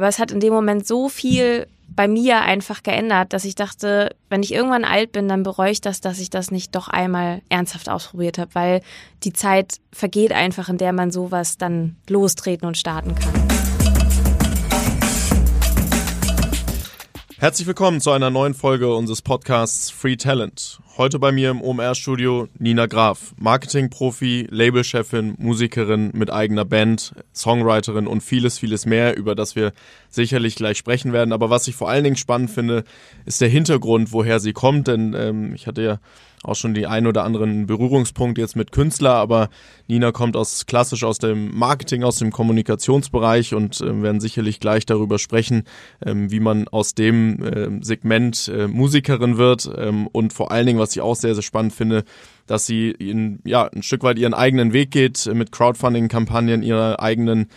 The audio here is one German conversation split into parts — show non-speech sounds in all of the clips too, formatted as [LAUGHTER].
Aber es hat in dem Moment so viel bei mir einfach geändert, dass ich dachte, wenn ich irgendwann alt bin, dann bereue ich das, dass ich das nicht doch einmal ernsthaft ausprobiert habe, weil die Zeit vergeht einfach, in der man sowas dann lostreten und starten kann. Herzlich willkommen zu einer neuen Folge unseres Podcasts Free Talent. Heute bei mir im OMR-Studio Nina Graf, Marketing-Profi, Labelchefin, Musikerin mit eigener Band, Songwriterin und vieles, vieles mehr, über das wir sicherlich gleich sprechen werden. Aber was ich vor allen Dingen spannend finde, ist der Hintergrund, woher sie kommt. Denn ähm, ich hatte ja auch schon die ein oder anderen Berührungspunkt jetzt mit Künstler, aber Nina kommt aus klassisch aus dem Marketing, aus dem Kommunikationsbereich und äh, werden sicherlich gleich darüber sprechen, ähm, wie man aus dem äh, Segment äh, Musikerin wird ähm, und vor allen Dingen, was ich auch sehr, sehr spannend finde, dass sie in, ja, ein Stück weit ihren eigenen Weg geht mit Crowdfunding-Kampagnen, ihrer eigenen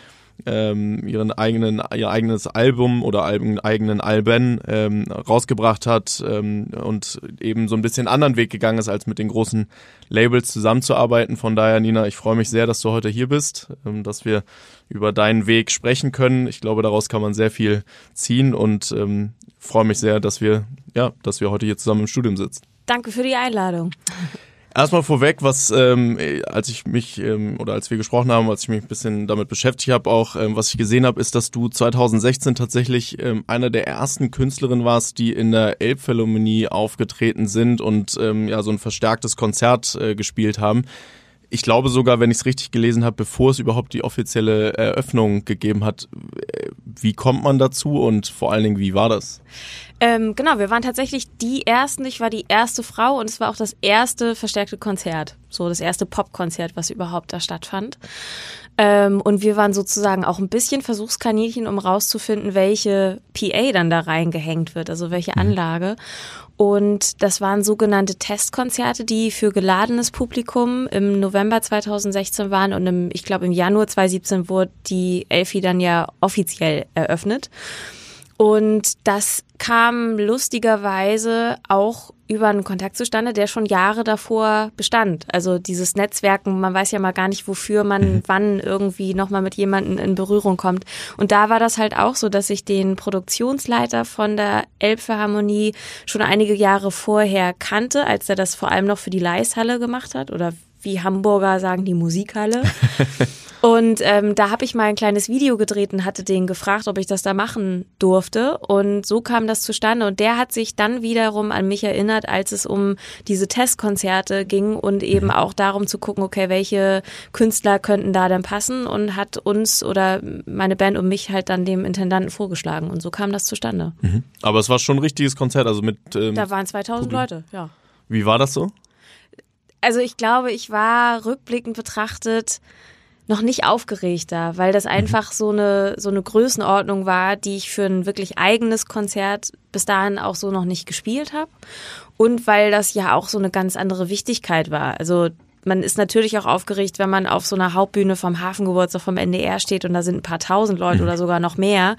ähm, ihren eigenen, ihr eigenes Album oder Alben, eigenen Alben ähm, rausgebracht hat ähm, und eben so ein bisschen anderen Weg gegangen ist, als mit den großen Labels zusammenzuarbeiten. Von daher, Nina, ich freue mich sehr, dass du heute hier bist, ähm, dass wir über deinen Weg sprechen können. Ich glaube, daraus kann man sehr viel ziehen und ähm, freue mich sehr, dass wir, ja, dass wir heute hier zusammen im Studium sitzen. Danke für die Einladung. Erstmal vorweg, was ähm, als ich mich ähm, oder als wir gesprochen haben, als ich mich ein bisschen damit beschäftigt habe, auch ähm, was ich gesehen habe, ist, dass du 2016 tatsächlich ähm, einer der ersten Künstlerinnen warst, die in der Elbphilharmonie aufgetreten sind und ähm, ja so ein verstärktes Konzert äh, gespielt haben. Ich glaube sogar, wenn ich es richtig gelesen habe, bevor es überhaupt die offizielle Eröffnung gegeben hat. Wie kommt man dazu und vor allen Dingen, wie war das? Ähm, genau, wir waren tatsächlich die ersten. Ich war die erste Frau und es war auch das erste verstärkte Konzert. So das erste Popkonzert, was überhaupt da stattfand. Ähm, und wir waren sozusagen auch ein bisschen Versuchskaninchen, um rauszufinden, welche PA dann da reingehängt wird, also welche mhm. Anlage. Und das waren sogenannte Testkonzerte, die für geladenes Publikum im November 2016 waren und im, ich glaube im Januar 2017 wurde die Elfi dann ja offiziell eröffnet. Und das kam lustigerweise auch über einen Kontakt zustande, der schon Jahre davor bestand. Also dieses Netzwerken, man weiß ja mal gar nicht, wofür man mhm. wann irgendwie nochmal mit jemandem in Berührung kommt. Und da war das halt auch so, dass ich den Produktionsleiter von der Elbphilharmonie schon einige Jahre vorher kannte, als er das vor allem noch für die Leishalle gemacht hat oder wie Hamburger sagen, die Musikhalle. [LAUGHS] Und ähm, da habe ich mal ein kleines Video gedreht und hatte den gefragt, ob ich das da machen durfte. Und so kam das zustande. Und der hat sich dann wiederum an mich erinnert, als es um diese Testkonzerte ging und eben mhm. auch darum zu gucken, okay, welche Künstler könnten da dann passen und hat uns oder meine Band und mich halt dann dem Intendanten vorgeschlagen. Und so kam das zustande. Mhm. Aber es war schon ein richtiges Konzert, also mit. Ähm, da waren 2000 Publikum. Leute, ja. Wie war das so? Also ich glaube, ich war rückblickend betrachtet noch nicht aufgeregter, weil das mhm. einfach so eine, so eine Größenordnung war, die ich für ein wirklich eigenes Konzert bis dahin auch so noch nicht gespielt habe. Und weil das ja auch so eine ganz andere Wichtigkeit war. Also man ist natürlich auch aufgeregt, wenn man auf so einer Hauptbühne vom Hafengeburtstag vom NDR steht und da sind ein paar tausend Leute mhm. oder sogar noch mehr.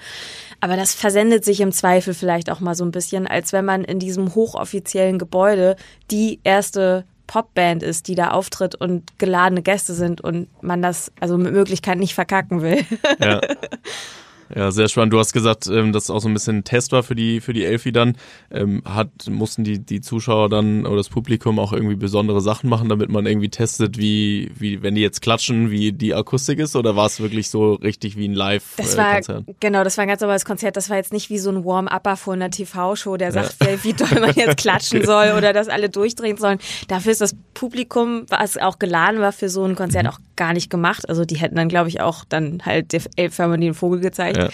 Aber das versendet sich im Zweifel vielleicht auch mal so ein bisschen, als wenn man in diesem hochoffiziellen Gebäude die erste Popband ist, die da auftritt und geladene Gäste sind und man das also mit Möglichkeit nicht verkacken will. Ja. [LAUGHS] Ja, sehr spannend. Du hast gesagt, ähm, dass es auch so ein bisschen ein Test war für die, für die Elfi dann. Ähm, hat, mussten die, die Zuschauer dann oder das Publikum auch irgendwie besondere Sachen machen, damit man irgendwie testet, wie, wie, wenn die jetzt klatschen, wie die Akustik ist? Oder war es wirklich so richtig wie ein Live-Konzert? Genau, das war ein ganz normales Konzert. Das war jetzt nicht wie so ein Warm-Upper vor einer TV-Show, der sagt, ja. wie doll man jetzt [LAUGHS] klatschen okay. soll oder dass alle durchdrehen sollen. Dafür ist das Publikum, was auch geladen war für so ein Konzert, mhm. auch gar nicht gemacht. Also die hätten dann, glaube ich, auch dann halt der Elbphilharmonie den Vogel gezeigt. Ja.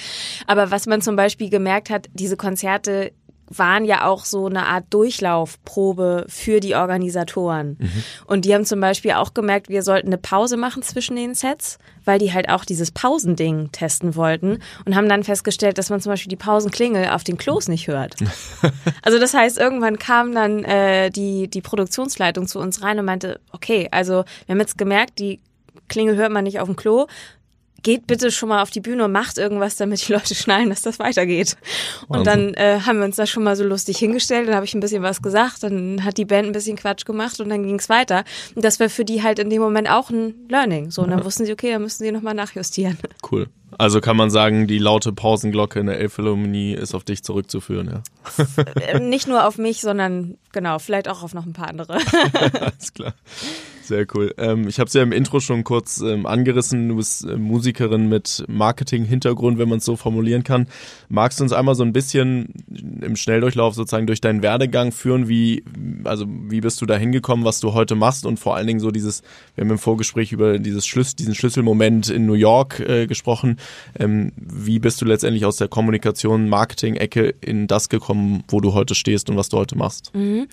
Aber was man zum Beispiel gemerkt hat, diese Konzerte waren ja auch so eine Art Durchlaufprobe für die Organisatoren. Mhm. Und die haben zum Beispiel auch gemerkt, wir sollten eine Pause machen zwischen den Sets, weil die halt auch dieses Pausending testen wollten und haben dann festgestellt, dass man zum Beispiel die Pausenklingel auf den Klos nicht hört. [LAUGHS] also das heißt, irgendwann kam dann äh, die, die Produktionsleitung zu uns rein und meinte, okay, also wir haben jetzt gemerkt, die Klingel hört man nicht auf dem Klo geht bitte schon mal auf die Bühne und macht irgendwas, damit die Leute [LAUGHS] schnallen, dass das weitergeht. Und dann äh, haben wir uns da schon mal so lustig hingestellt, dann habe ich ein bisschen was gesagt, dann hat die Band ein bisschen Quatsch gemacht und dann ging es weiter. Und das war für die halt in dem Moment auch ein Learning. So, und dann wussten sie, okay, dann müssen sie nochmal nachjustieren. Cool. Also kann man sagen, die laute Pausenglocke in der Elbphilharmonie ist auf dich zurückzuführen, ja? Äh, nicht nur auf mich, sondern genau, vielleicht auch auf noch ein paar andere. [LAUGHS] Alles klar. Sehr cool. Ähm, ich habe es ja im Intro schon kurz ähm, angerissen. Du bist äh, Musikerin mit Marketing-Hintergrund, wenn man es so formulieren kann. Magst du uns einmal so ein bisschen im Schnelldurchlauf sozusagen durch deinen Werdegang führen? Wie, also wie bist du da hingekommen, was du heute machst und vor allen Dingen so dieses, wir haben im Vorgespräch über dieses Schlüssel, diesen Schlüsselmoment in New York äh, gesprochen. Ähm, wie bist du letztendlich aus der Kommunikation, Marketing-Ecke in das gekommen, wo du heute stehst und was du heute machst? Mhm.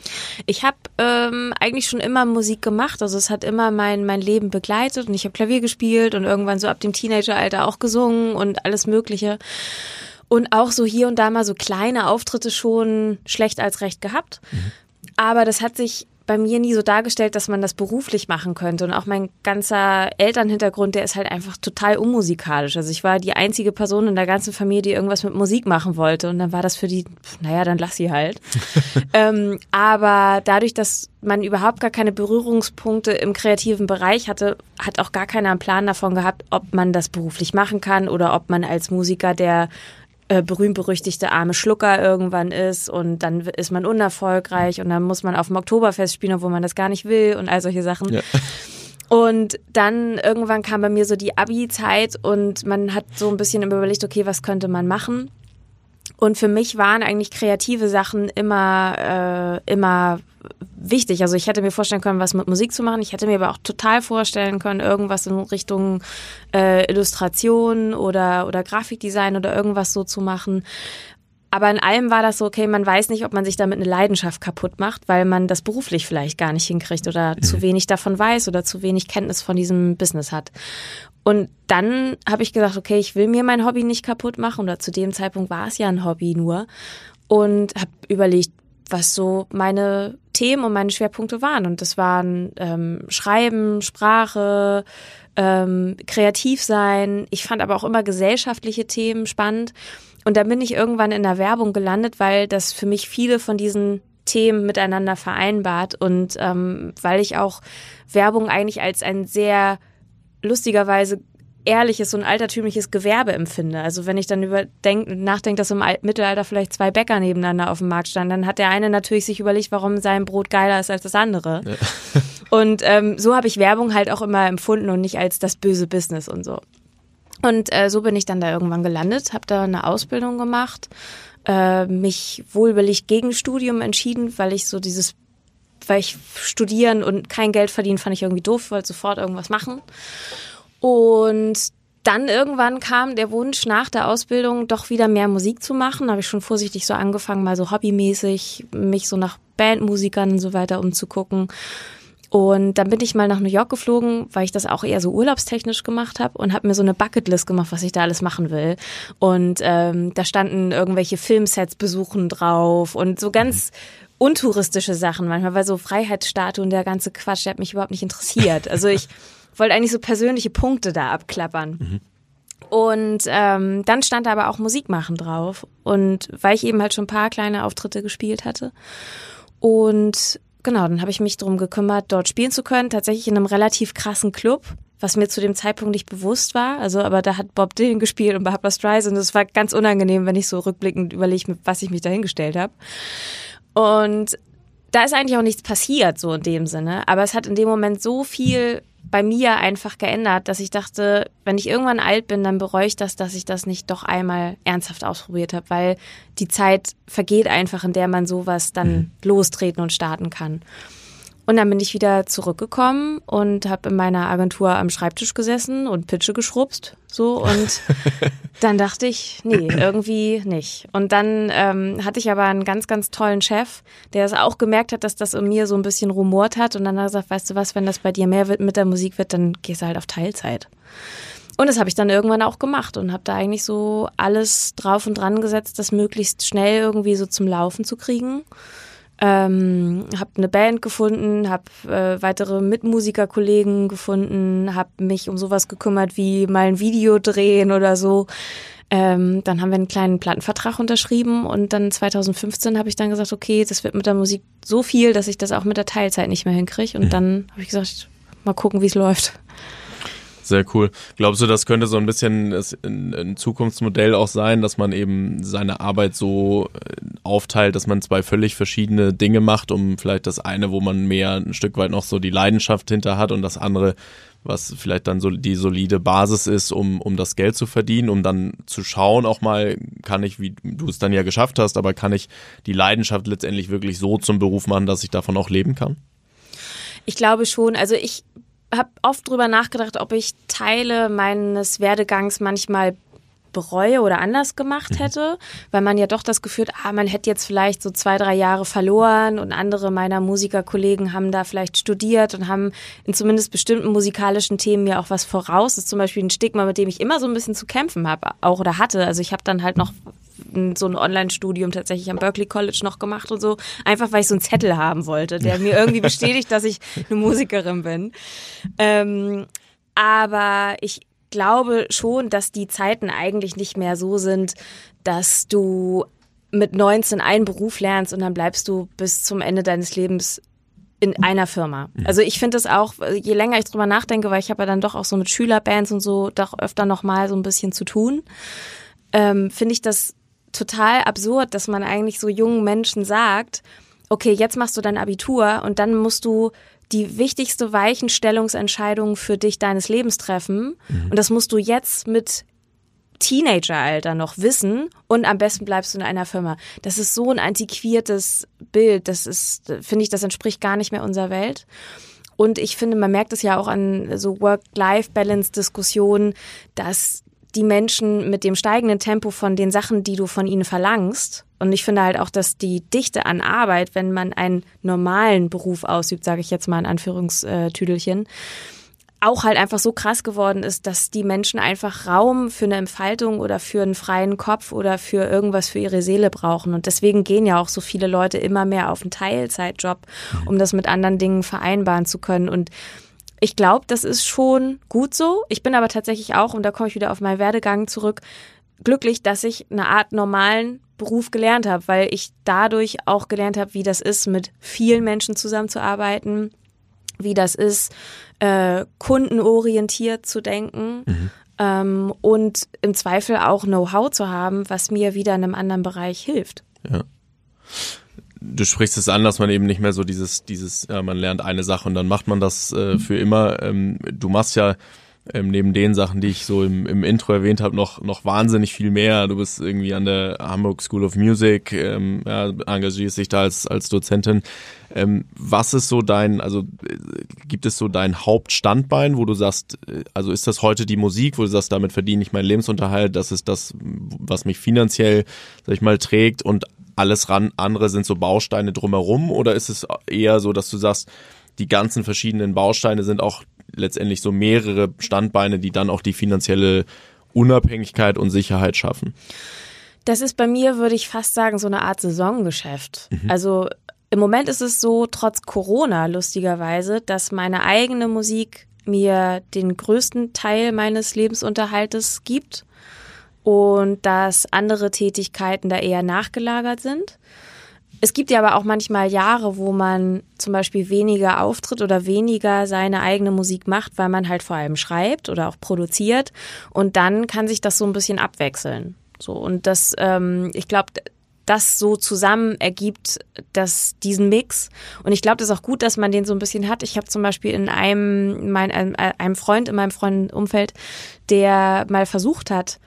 Ich habe ähm, eigentlich schon immer Musik gemacht. Also es hat immer mein, mein Leben begleitet und ich habe Klavier gespielt und irgendwann so ab dem Teenageralter auch gesungen und alles Mögliche. Und auch so hier und da mal so kleine Auftritte schon schlecht als recht gehabt. Mhm. Aber das hat sich bei mir nie so dargestellt, dass man das beruflich machen könnte. Und auch mein ganzer Elternhintergrund, der ist halt einfach total unmusikalisch. Also ich war die einzige Person in der ganzen Familie, die irgendwas mit Musik machen wollte. Und dann war das für die, naja, dann lass sie halt. [LAUGHS] ähm, aber dadurch, dass man überhaupt gar keine Berührungspunkte im kreativen Bereich hatte, hat auch gar keiner einen Plan davon gehabt, ob man das beruflich machen kann oder ob man als Musiker, der äh, berühmt-berüchtigte arme Schlucker irgendwann ist und dann ist man unerfolgreich und dann muss man auf dem Oktoberfest spielen, obwohl man das gar nicht will und all solche Sachen. Ja. Und dann irgendwann kam bei mir so die Abi-Zeit und man hat so ein bisschen überlegt, okay, was könnte man machen? Und für mich waren eigentlich kreative Sachen immer, äh, immer wichtig. Also ich hätte mir vorstellen können, was mit Musik zu machen. Ich hätte mir aber auch total vorstellen können, irgendwas in Richtung äh, Illustration oder, oder Grafikdesign oder irgendwas so zu machen. Aber in allem war das so, okay, man weiß nicht, ob man sich damit eine Leidenschaft kaputt macht, weil man das beruflich vielleicht gar nicht hinkriegt oder mhm. zu wenig davon weiß oder zu wenig Kenntnis von diesem Business hat. Und dann habe ich gesagt, okay, ich will mir mein Hobby nicht kaputt machen oder zu dem Zeitpunkt war es ja ein Hobby nur und habe überlegt, was so meine Themen und meine Schwerpunkte waren. Und das waren ähm, Schreiben, Sprache, ähm, kreativ sein. Ich fand aber auch immer gesellschaftliche Themen spannend. Und dann bin ich irgendwann in der Werbung gelandet, weil das für mich viele von diesen Themen miteinander vereinbart und ähm, weil ich auch Werbung eigentlich als ein sehr lustigerweise ehrliches und altertümliches Gewerbe empfinde. Also wenn ich dann überdenk, nachdenke, dass im Mittelalter vielleicht zwei Bäcker nebeneinander auf dem Markt standen, dann hat der eine natürlich sich überlegt, warum sein Brot geiler ist als das andere. Ja. [LAUGHS] Und ähm, so habe ich Werbung halt auch immer empfunden und nicht als das böse Business und so. Und äh, so bin ich dann da irgendwann gelandet, habe da eine Ausbildung gemacht, äh, mich wohlwillig gegen Studium entschieden, weil ich so dieses, weil ich studieren und kein Geld verdienen fand ich irgendwie doof, wollte sofort irgendwas machen. Und dann irgendwann kam der Wunsch nach der Ausbildung doch wieder mehr Musik zu machen. Da habe ich schon vorsichtig so angefangen, mal so hobbymäßig mich so nach Bandmusikern und so weiter umzugucken. Und dann bin ich mal nach New York geflogen, weil ich das auch eher so urlaubstechnisch gemacht habe und habe mir so eine Bucketlist gemacht, was ich da alles machen will. Und ähm, da standen irgendwelche Filmsets besuchen drauf und so ganz untouristische Sachen manchmal, weil so Freiheitsstatue und der ganze Quatsch, der hat mich überhaupt nicht interessiert. Also ich wollte eigentlich so persönliche Punkte da abklappern. Mhm. Und ähm, dann stand da aber auch Musik machen drauf. Und weil ich eben halt schon ein paar kleine Auftritte gespielt hatte. Und genau, dann habe ich mich darum gekümmert, dort spielen zu können. Tatsächlich in einem relativ krassen Club, was mir zu dem Zeitpunkt nicht bewusst war. Also, aber da hat Bob Dylan gespielt und Barbara Streisand. Und es war ganz unangenehm, wenn ich so rückblickend überlege, was ich mich dahingestellt habe. Und da ist eigentlich auch nichts passiert, so in dem Sinne. Aber es hat in dem Moment so viel bei mir einfach geändert, dass ich dachte, wenn ich irgendwann alt bin, dann bereue ich das, dass ich das nicht doch einmal ernsthaft ausprobiert habe, weil die Zeit vergeht einfach, in der man sowas dann mhm. lostreten und starten kann. Und dann bin ich wieder zurückgekommen und habe in meiner Agentur am Schreibtisch gesessen und Pitche geschrubst. So und [LAUGHS] dann dachte ich, nee, irgendwie nicht. Und dann ähm, hatte ich aber einen ganz, ganz tollen Chef, der es auch gemerkt hat, dass das in mir so ein bisschen rumort hat. Und dann hat er gesagt, weißt du was, wenn das bei dir mehr wird mit der Musik wird, dann gehst du halt auf Teilzeit. Und das habe ich dann irgendwann auch gemacht und habe da eigentlich so alles drauf und dran gesetzt, das möglichst schnell irgendwie so zum Laufen zu kriegen. Ähm, habe eine Band gefunden, habe äh, weitere Mitmusikerkollegen gefunden, habe mich um sowas gekümmert wie mal ein Video drehen oder so. Ähm, dann haben wir einen kleinen Plattenvertrag unterschrieben und dann 2015 habe ich dann gesagt, okay, das wird mit der Musik so viel, dass ich das auch mit der Teilzeit nicht mehr hinkriege. Und mhm. dann habe ich gesagt, mal gucken, wie es läuft. Sehr cool. Glaubst du, das könnte so ein bisschen ein Zukunftsmodell auch sein, dass man eben seine Arbeit so äh, aufteilt, dass man zwei völlig verschiedene Dinge macht, um vielleicht das eine, wo man mehr ein Stück weit noch so die Leidenschaft hinter hat und das andere, was vielleicht dann so die solide Basis ist, um, um das Geld zu verdienen, um dann zu schauen, auch mal, kann ich, wie du es dann ja geschafft hast, aber kann ich die Leidenschaft letztendlich wirklich so zum Beruf machen, dass ich davon auch leben kann? Ich glaube schon. Also ich habe oft drüber nachgedacht, ob ich Teile meines Werdegangs manchmal bereue oder anders gemacht mhm. hätte, weil man ja doch das Gefühl hat, ah, man hätte jetzt vielleicht so zwei, drei Jahre verloren und andere meiner Musikerkollegen haben da vielleicht studiert und haben in zumindest bestimmten musikalischen Themen ja auch was voraus. Das ist zum Beispiel ein Stigma, mit dem ich immer so ein bisschen zu kämpfen habe, auch oder hatte. Also ich habe dann halt noch so ein Online-Studium tatsächlich am Berkeley College noch gemacht und so, einfach weil ich so einen Zettel haben wollte, der mir irgendwie [LAUGHS] bestätigt, dass ich eine Musikerin bin. Ähm, aber ich glaube schon, dass die Zeiten eigentlich nicht mehr so sind, dass du mit 19 einen Beruf lernst und dann bleibst du bis zum Ende deines Lebens in einer Firma. Mhm. Also ich finde das auch, je länger ich drüber nachdenke, weil ich habe ja dann doch auch so mit Schülerbands und so doch öfter noch mal so ein bisschen zu tun, ähm, finde ich das total absurd, dass man eigentlich so jungen Menschen sagt, okay, jetzt machst du dein Abitur und dann musst du die wichtigste Weichenstellungsentscheidung für dich deines Lebens treffen. Mhm. Und das musst du jetzt mit Teenageralter noch wissen und am besten bleibst du in einer Firma. Das ist so ein antiquiertes Bild. Das ist, finde ich, das entspricht gar nicht mehr unserer Welt. Und ich finde, man merkt es ja auch an so Work-Life-Balance-Diskussionen, dass die Menschen mit dem steigenden Tempo von den Sachen, die du von ihnen verlangst. Und ich finde halt auch, dass die Dichte an Arbeit, wenn man einen normalen Beruf ausübt, sage ich jetzt mal in Anführungstüdelchen, auch halt einfach so krass geworden ist, dass die Menschen einfach Raum für eine Entfaltung oder für einen freien Kopf oder für irgendwas für ihre Seele brauchen. Und deswegen gehen ja auch so viele Leute immer mehr auf einen Teilzeitjob, um das mit anderen Dingen vereinbaren zu können. Und ich glaube, das ist schon gut so. Ich bin aber tatsächlich auch, und da komme ich wieder auf meinen Werdegang zurück, glücklich, dass ich eine Art normalen Beruf gelernt habe, weil ich dadurch auch gelernt habe, wie das ist, mit vielen Menschen zusammenzuarbeiten, wie das ist, äh, kundenorientiert zu denken mhm. ähm, und im Zweifel auch Know-how zu haben, was mir wieder in einem anderen Bereich hilft. Ja du sprichst es an, dass man eben nicht mehr so dieses, dieses, ja, man lernt eine Sache und dann macht man das äh, für immer. Ähm, du machst ja ähm, neben den Sachen, die ich so im, im Intro erwähnt habe, noch, noch wahnsinnig viel mehr. Du bist irgendwie an der Hamburg School of Music, ähm, ja, engagierst dich da als, als Dozentin. Ähm, was ist so dein, also äh, gibt es so dein Hauptstandbein, wo du sagst, äh, also ist das heute die Musik, wo du sagst, damit verdiene ich meinen Lebensunterhalt, das ist das, was mich finanziell, sag ich mal, trägt und alles ran, andere sind so Bausteine drumherum oder ist es eher so, dass du sagst, die ganzen verschiedenen Bausteine sind auch letztendlich so mehrere Standbeine, die dann auch die finanzielle Unabhängigkeit und Sicherheit schaffen? Das ist bei mir, würde ich fast sagen, so eine Art Saisongeschäft. Mhm. Also im Moment ist es so, trotz Corona lustigerweise, dass meine eigene Musik mir den größten Teil meines Lebensunterhaltes gibt und dass andere Tätigkeiten da eher nachgelagert sind. Es gibt ja aber auch manchmal Jahre, wo man zum Beispiel weniger auftritt oder weniger seine eigene Musik macht, weil man halt vor allem schreibt oder auch produziert. Und dann kann sich das so ein bisschen abwechseln. So und das, ähm, ich glaube, das so zusammen ergibt das diesen Mix. Und ich glaube, das ist auch gut, dass man den so ein bisschen hat. Ich habe zum Beispiel in einem, mein, einem Freund in meinem Freundumfeld, der mal versucht hat,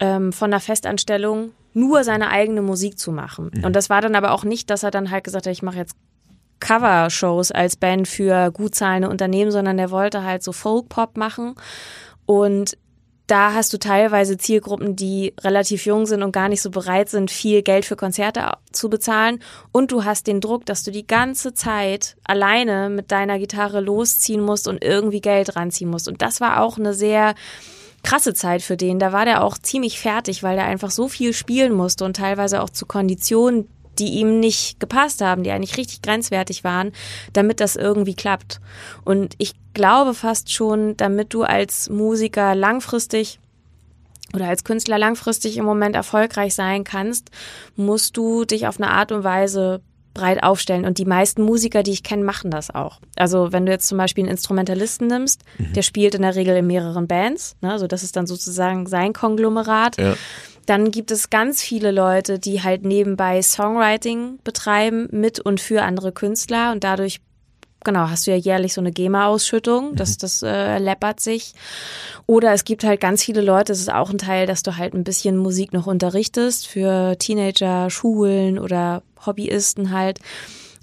ähm, von einer Festanstellung nur seine eigene Musik zu machen. Mhm. Und das war dann aber auch nicht, dass er dann halt gesagt hat, ich mache jetzt Cover-Shows als Band für gut zahlende Unternehmen, sondern er wollte halt so Folk-Pop machen. Und da hast du teilweise Zielgruppen, die relativ jung sind und gar nicht so bereit sind, viel Geld für Konzerte zu bezahlen. Und du hast den Druck, dass du die ganze Zeit alleine mit deiner Gitarre losziehen musst und irgendwie Geld ranziehen musst. Und das war auch eine sehr krasse Zeit für den. Da war der auch ziemlich fertig, weil der einfach so viel spielen musste und teilweise auch zu Konditionen, die ihm nicht gepasst haben, die eigentlich richtig grenzwertig waren, damit das irgendwie klappt. Und ich glaube fast schon, damit du als Musiker langfristig oder als Künstler langfristig im Moment erfolgreich sein kannst, musst du dich auf eine Art und Weise breit aufstellen. Und die meisten Musiker, die ich kenne, machen das auch. Also wenn du jetzt zum Beispiel einen Instrumentalisten nimmst, mhm. der spielt in der Regel in mehreren Bands, ne? also das ist dann sozusagen sein Konglomerat. Ja. Dann gibt es ganz viele Leute, die halt nebenbei Songwriting betreiben mit und für andere Künstler und dadurch genau, hast du ja jährlich so eine GEMA-Ausschüttung, das, mhm. das äh, läppert sich. Oder es gibt halt ganz viele Leute, es ist auch ein Teil, dass du halt ein bisschen Musik noch unterrichtest für Teenager, Schulen oder Hobbyisten halt.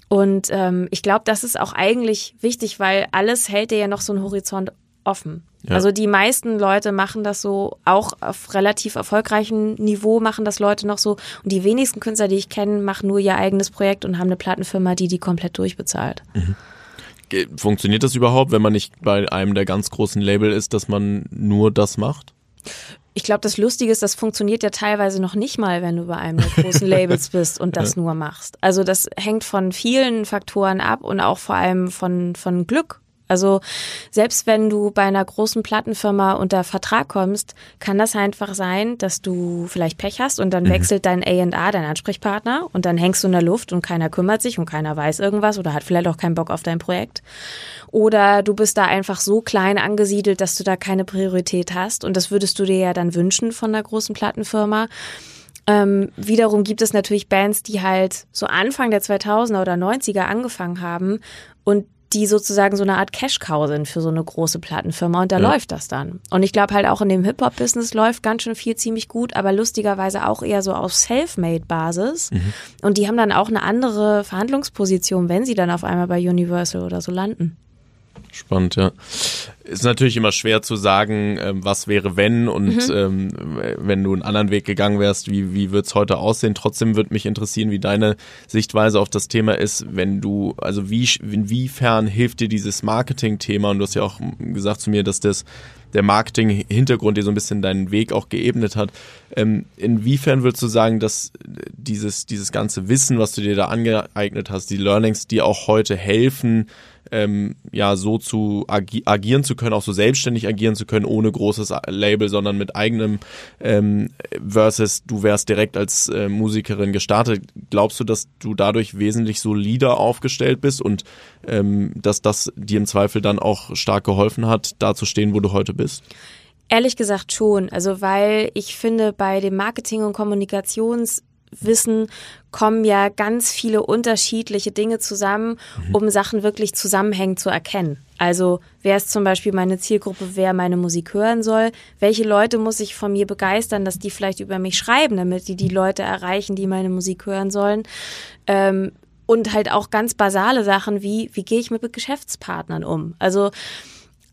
Und ähm, ich glaube, das ist auch eigentlich wichtig, weil alles hält dir ja noch so einen Horizont offen. Ja. Also die meisten Leute machen das so, auch auf relativ erfolgreichem Niveau machen das Leute noch so. Und die wenigsten Künstler, die ich kenne, machen nur ihr eigenes Projekt und haben eine Plattenfirma, die die komplett durchbezahlt. Mhm. Funktioniert das überhaupt, wenn man nicht bei einem der ganz großen Label ist, dass man nur das macht? Ich glaube, das Lustige ist, das funktioniert ja teilweise noch nicht mal, wenn du bei einem der großen [LAUGHS] Labels bist und das nur machst. Also das hängt von vielen Faktoren ab und auch vor allem von, von Glück also selbst wenn du bei einer großen Plattenfirma unter Vertrag kommst, kann das einfach sein, dass du vielleicht Pech hast und dann mhm. wechselt dein A&A, dein Ansprechpartner und dann hängst du in der Luft und keiner kümmert sich und keiner weiß irgendwas oder hat vielleicht auch keinen Bock auf dein Projekt. Oder du bist da einfach so klein angesiedelt, dass du da keine Priorität hast und das würdest du dir ja dann wünschen von einer großen Plattenfirma. Ähm, wiederum gibt es natürlich Bands, die halt so Anfang der 2000er oder 90er angefangen haben und die sozusagen so eine Art Cash-Cow sind für so eine große Plattenfirma und da ja. läuft das dann. Und ich glaube halt auch in dem Hip-Hop-Business läuft ganz schön viel ziemlich gut, aber lustigerweise auch eher so auf Self-Made-Basis. Mhm. Und die haben dann auch eine andere Verhandlungsposition, wenn sie dann auf einmal bei Universal oder so landen. Spannend, ja. Ist natürlich immer schwer zu sagen, ähm, was wäre wenn und mhm. ähm, wenn du einen anderen Weg gegangen wärst, wie, wie wird es heute aussehen. Trotzdem würde mich interessieren, wie deine Sichtweise auf das Thema ist, wenn du, also wie, inwiefern hilft dir dieses Marketing-Thema und du hast ja auch gesagt zu mir, dass das der Marketing-Hintergrund dir so ein bisschen deinen Weg auch geebnet hat. Ähm, inwiefern würdest du sagen, dass dieses, dieses ganze Wissen, was du dir da angeeignet hast, die Learnings, die auch heute helfen, ähm, ja so zu agi agieren zu können, auch so selbstständig agieren zu können, ohne großes Label, sondern mit eigenem ähm, versus du wärst direkt als äh, Musikerin gestartet. Glaubst du, dass du dadurch wesentlich solider aufgestellt bist und ähm, dass das dir im Zweifel dann auch stark geholfen hat, da zu stehen, wo du heute bist? Ehrlich gesagt schon. Also weil ich finde, bei dem Marketing- und Kommunikations Wissen kommen ja ganz viele unterschiedliche Dinge zusammen, mhm. um Sachen wirklich zusammenhängend zu erkennen. Also wer ist zum Beispiel meine Zielgruppe, wer meine Musik hören soll, welche Leute muss ich von mir begeistern, dass die vielleicht über mich schreiben, damit die die Leute erreichen, die meine Musik hören sollen. Ähm, und halt auch ganz basale Sachen wie, wie gehe ich mit Geschäftspartnern um? Also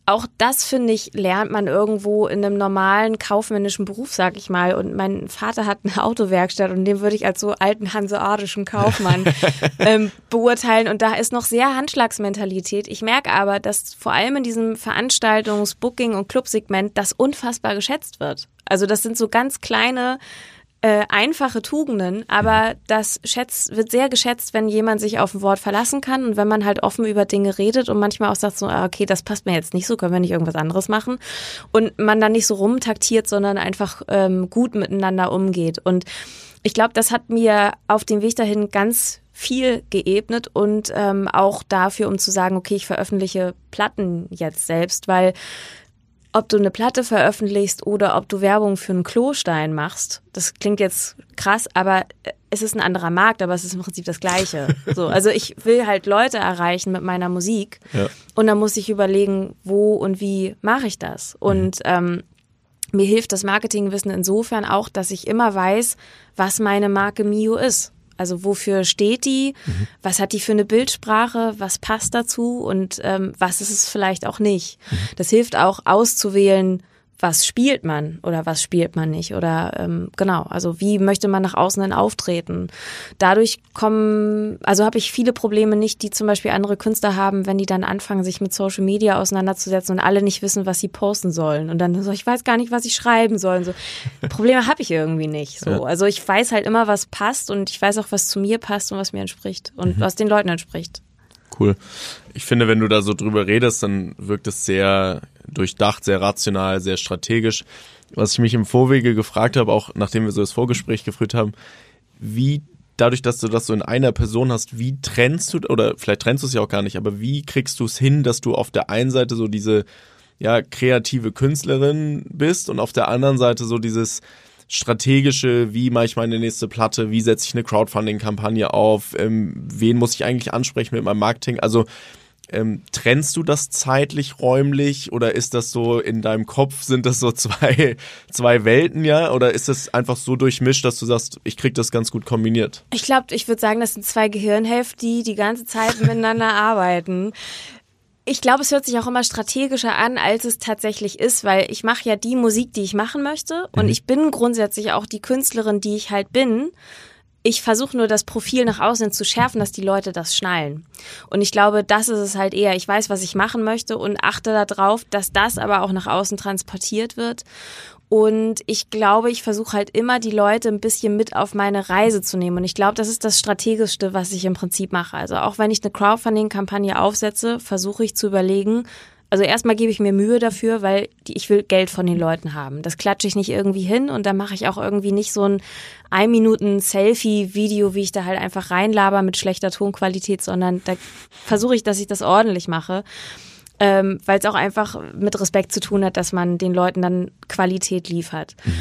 auch das, finde ich, lernt man irgendwo in einem normalen kaufmännischen Beruf, sag ich mal. Und mein Vater hat eine Autowerkstatt und den würde ich als so alten hanseatischen Kaufmann [LAUGHS] ähm, beurteilen. Und da ist noch sehr Handschlagsmentalität. Ich merke aber, dass vor allem in diesem Veranstaltungs-, Booking- und Clubsegment das unfassbar geschätzt wird. Also das sind so ganz kleine äh, einfache Tugenden, aber das schätzt, wird sehr geschätzt, wenn jemand sich auf ein Wort verlassen kann und wenn man halt offen über Dinge redet und manchmal auch sagt so, ah, okay, das passt mir jetzt nicht so, können wir nicht irgendwas anderes machen? Und man dann nicht so rumtaktiert, sondern einfach ähm, gut miteinander umgeht. Und ich glaube, das hat mir auf dem Weg dahin ganz viel geebnet und ähm, auch dafür, um zu sagen, okay, ich veröffentliche Platten jetzt selbst, weil ob du eine Platte veröffentlichst oder ob du Werbung für einen Klostein machst, das klingt jetzt krass, aber es ist ein anderer Markt, aber es ist im Prinzip das Gleiche. [LAUGHS] So, also ich will halt Leute erreichen mit meiner Musik ja. und dann muss ich überlegen, wo und wie mache ich das. Und mhm. ähm, mir hilft das Marketingwissen insofern auch, dass ich immer weiß, was meine Marke Mio ist. Also wofür steht die? Mhm. Was hat die für eine Bildsprache? Was passt dazu? Und ähm, was ist es vielleicht auch nicht? Mhm. Das hilft auch auszuwählen, was spielt man oder was spielt man nicht oder ähm, genau, also wie möchte man nach außen dann auftreten. Dadurch kommen, also habe ich viele Probleme nicht, die zum Beispiel andere Künstler haben, wenn die dann anfangen, sich mit Social Media auseinanderzusetzen und alle nicht wissen, was sie posten sollen und dann so, ich weiß gar nicht, was ich schreiben soll. Und so Probleme habe ich irgendwie nicht. So, also ich weiß halt immer, was passt und ich weiß auch, was zu mir passt und was mir entspricht und mhm. was den Leuten entspricht. Cool. Ich finde, wenn du da so drüber redest, dann wirkt es sehr durchdacht, sehr rational, sehr strategisch. Was ich mich im Vorwege gefragt habe, auch nachdem wir so das Vorgespräch geführt haben, wie dadurch, dass du das so in einer Person hast, wie trennst du, oder vielleicht trennst du es ja auch gar nicht, aber wie kriegst du es hin, dass du auf der einen Seite so diese ja, kreative Künstlerin bist und auf der anderen Seite so dieses strategische, wie mache ich meine nächste Platte, wie setze ich eine Crowdfunding-Kampagne auf, ähm, wen muss ich eigentlich ansprechen mit meinem Marketing, also ähm, trennst du das zeitlich, räumlich oder ist das so in deinem Kopf, sind das so [LAUGHS] zwei, zwei Welten, ja? Oder ist das einfach so durchmischt, dass du sagst, ich krieg das ganz gut kombiniert? Ich glaube, ich würde sagen, das sind zwei Gehirnhälften, die die ganze Zeit miteinander [LAUGHS] arbeiten. Ich glaube, es hört sich auch immer strategischer an, als es tatsächlich ist, weil ich mache ja die Musik, die ich machen möchte und mhm. ich bin grundsätzlich auch die Künstlerin, die ich halt bin. Ich versuche nur das Profil nach außen zu schärfen, dass die Leute das schnallen. Und ich glaube, das ist es halt eher. Ich weiß, was ich machen möchte und achte darauf, dass das aber auch nach außen transportiert wird. Und ich glaube, ich versuche halt immer die Leute ein bisschen mit auf meine Reise zu nehmen. Und ich glaube, das ist das Strategischste, was ich im Prinzip mache. Also auch wenn ich eine Crowdfunding-Kampagne aufsetze, versuche ich zu überlegen, also erstmal gebe ich mir Mühe dafür, weil ich will Geld von den Leuten haben. Das klatsche ich nicht irgendwie hin und dann mache ich auch irgendwie nicht so ein ein Minuten Selfie-Video, wie ich da halt einfach reinlaber mit schlechter Tonqualität, sondern da versuche ich, dass ich das ordentlich mache. Ähm, weil es auch einfach mit Respekt zu tun hat, dass man den Leuten dann Qualität liefert. Mhm.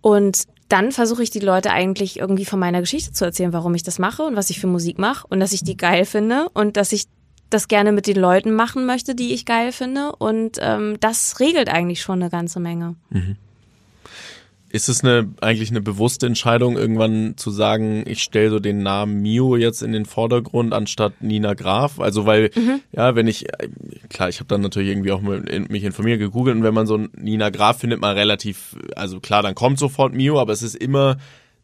Und dann versuche ich die Leute eigentlich irgendwie von meiner Geschichte zu erzählen, warum ich das mache und was ich für Musik mache und dass ich die geil finde und dass ich das gerne mit den Leuten machen möchte, die ich geil finde. Und ähm, das regelt eigentlich schon eine ganze Menge. Mhm. Ist es eine, eigentlich eine bewusste Entscheidung, irgendwann zu sagen, ich stelle so den Namen Mio jetzt in den Vordergrund anstatt Nina Graf? Also weil, mhm. ja, wenn ich, klar, ich habe dann natürlich irgendwie auch mich informiert, gegoogelt und wenn man so Nina Graf findet man relativ, also klar, dann kommt sofort Mio, aber es ist immer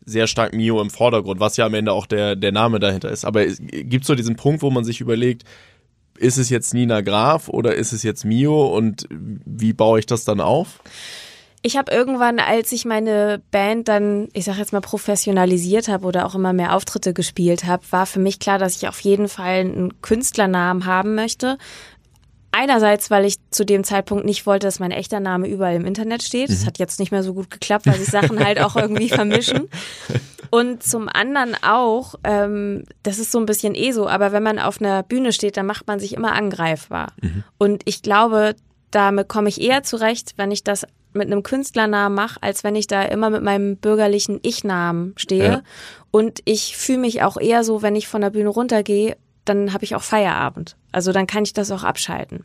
sehr stark Mio im Vordergrund, was ja am Ende auch der, der Name dahinter ist. Aber gibt so diesen Punkt, wo man sich überlegt, ist es jetzt Nina Graf oder ist es jetzt Mio und wie baue ich das dann auf? Ich habe irgendwann, als ich meine Band dann, ich sag jetzt mal, professionalisiert habe oder auch immer mehr Auftritte gespielt habe, war für mich klar, dass ich auf jeden Fall einen Künstlernamen haben möchte. Einerseits, weil ich zu dem Zeitpunkt nicht wollte, dass mein echter Name überall im Internet steht. Das mhm. hat jetzt nicht mehr so gut geklappt, weil sich Sachen halt auch irgendwie vermischen. Und zum anderen auch, ähm, das ist so ein bisschen eh so, aber wenn man auf einer Bühne steht, dann macht man sich immer angreifbar. Mhm. Und ich glaube, damit komme ich eher zurecht, wenn ich das mit einem Künstlernamen mache, als wenn ich da immer mit meinem bürgerlichen Ich-Namen stehe. Ja. Und ich fühle mich auch eher so, wenn ich von der Bühne runtergehe, dann habe ich auch Feierabend. Also dann kann ich das auch abschalten.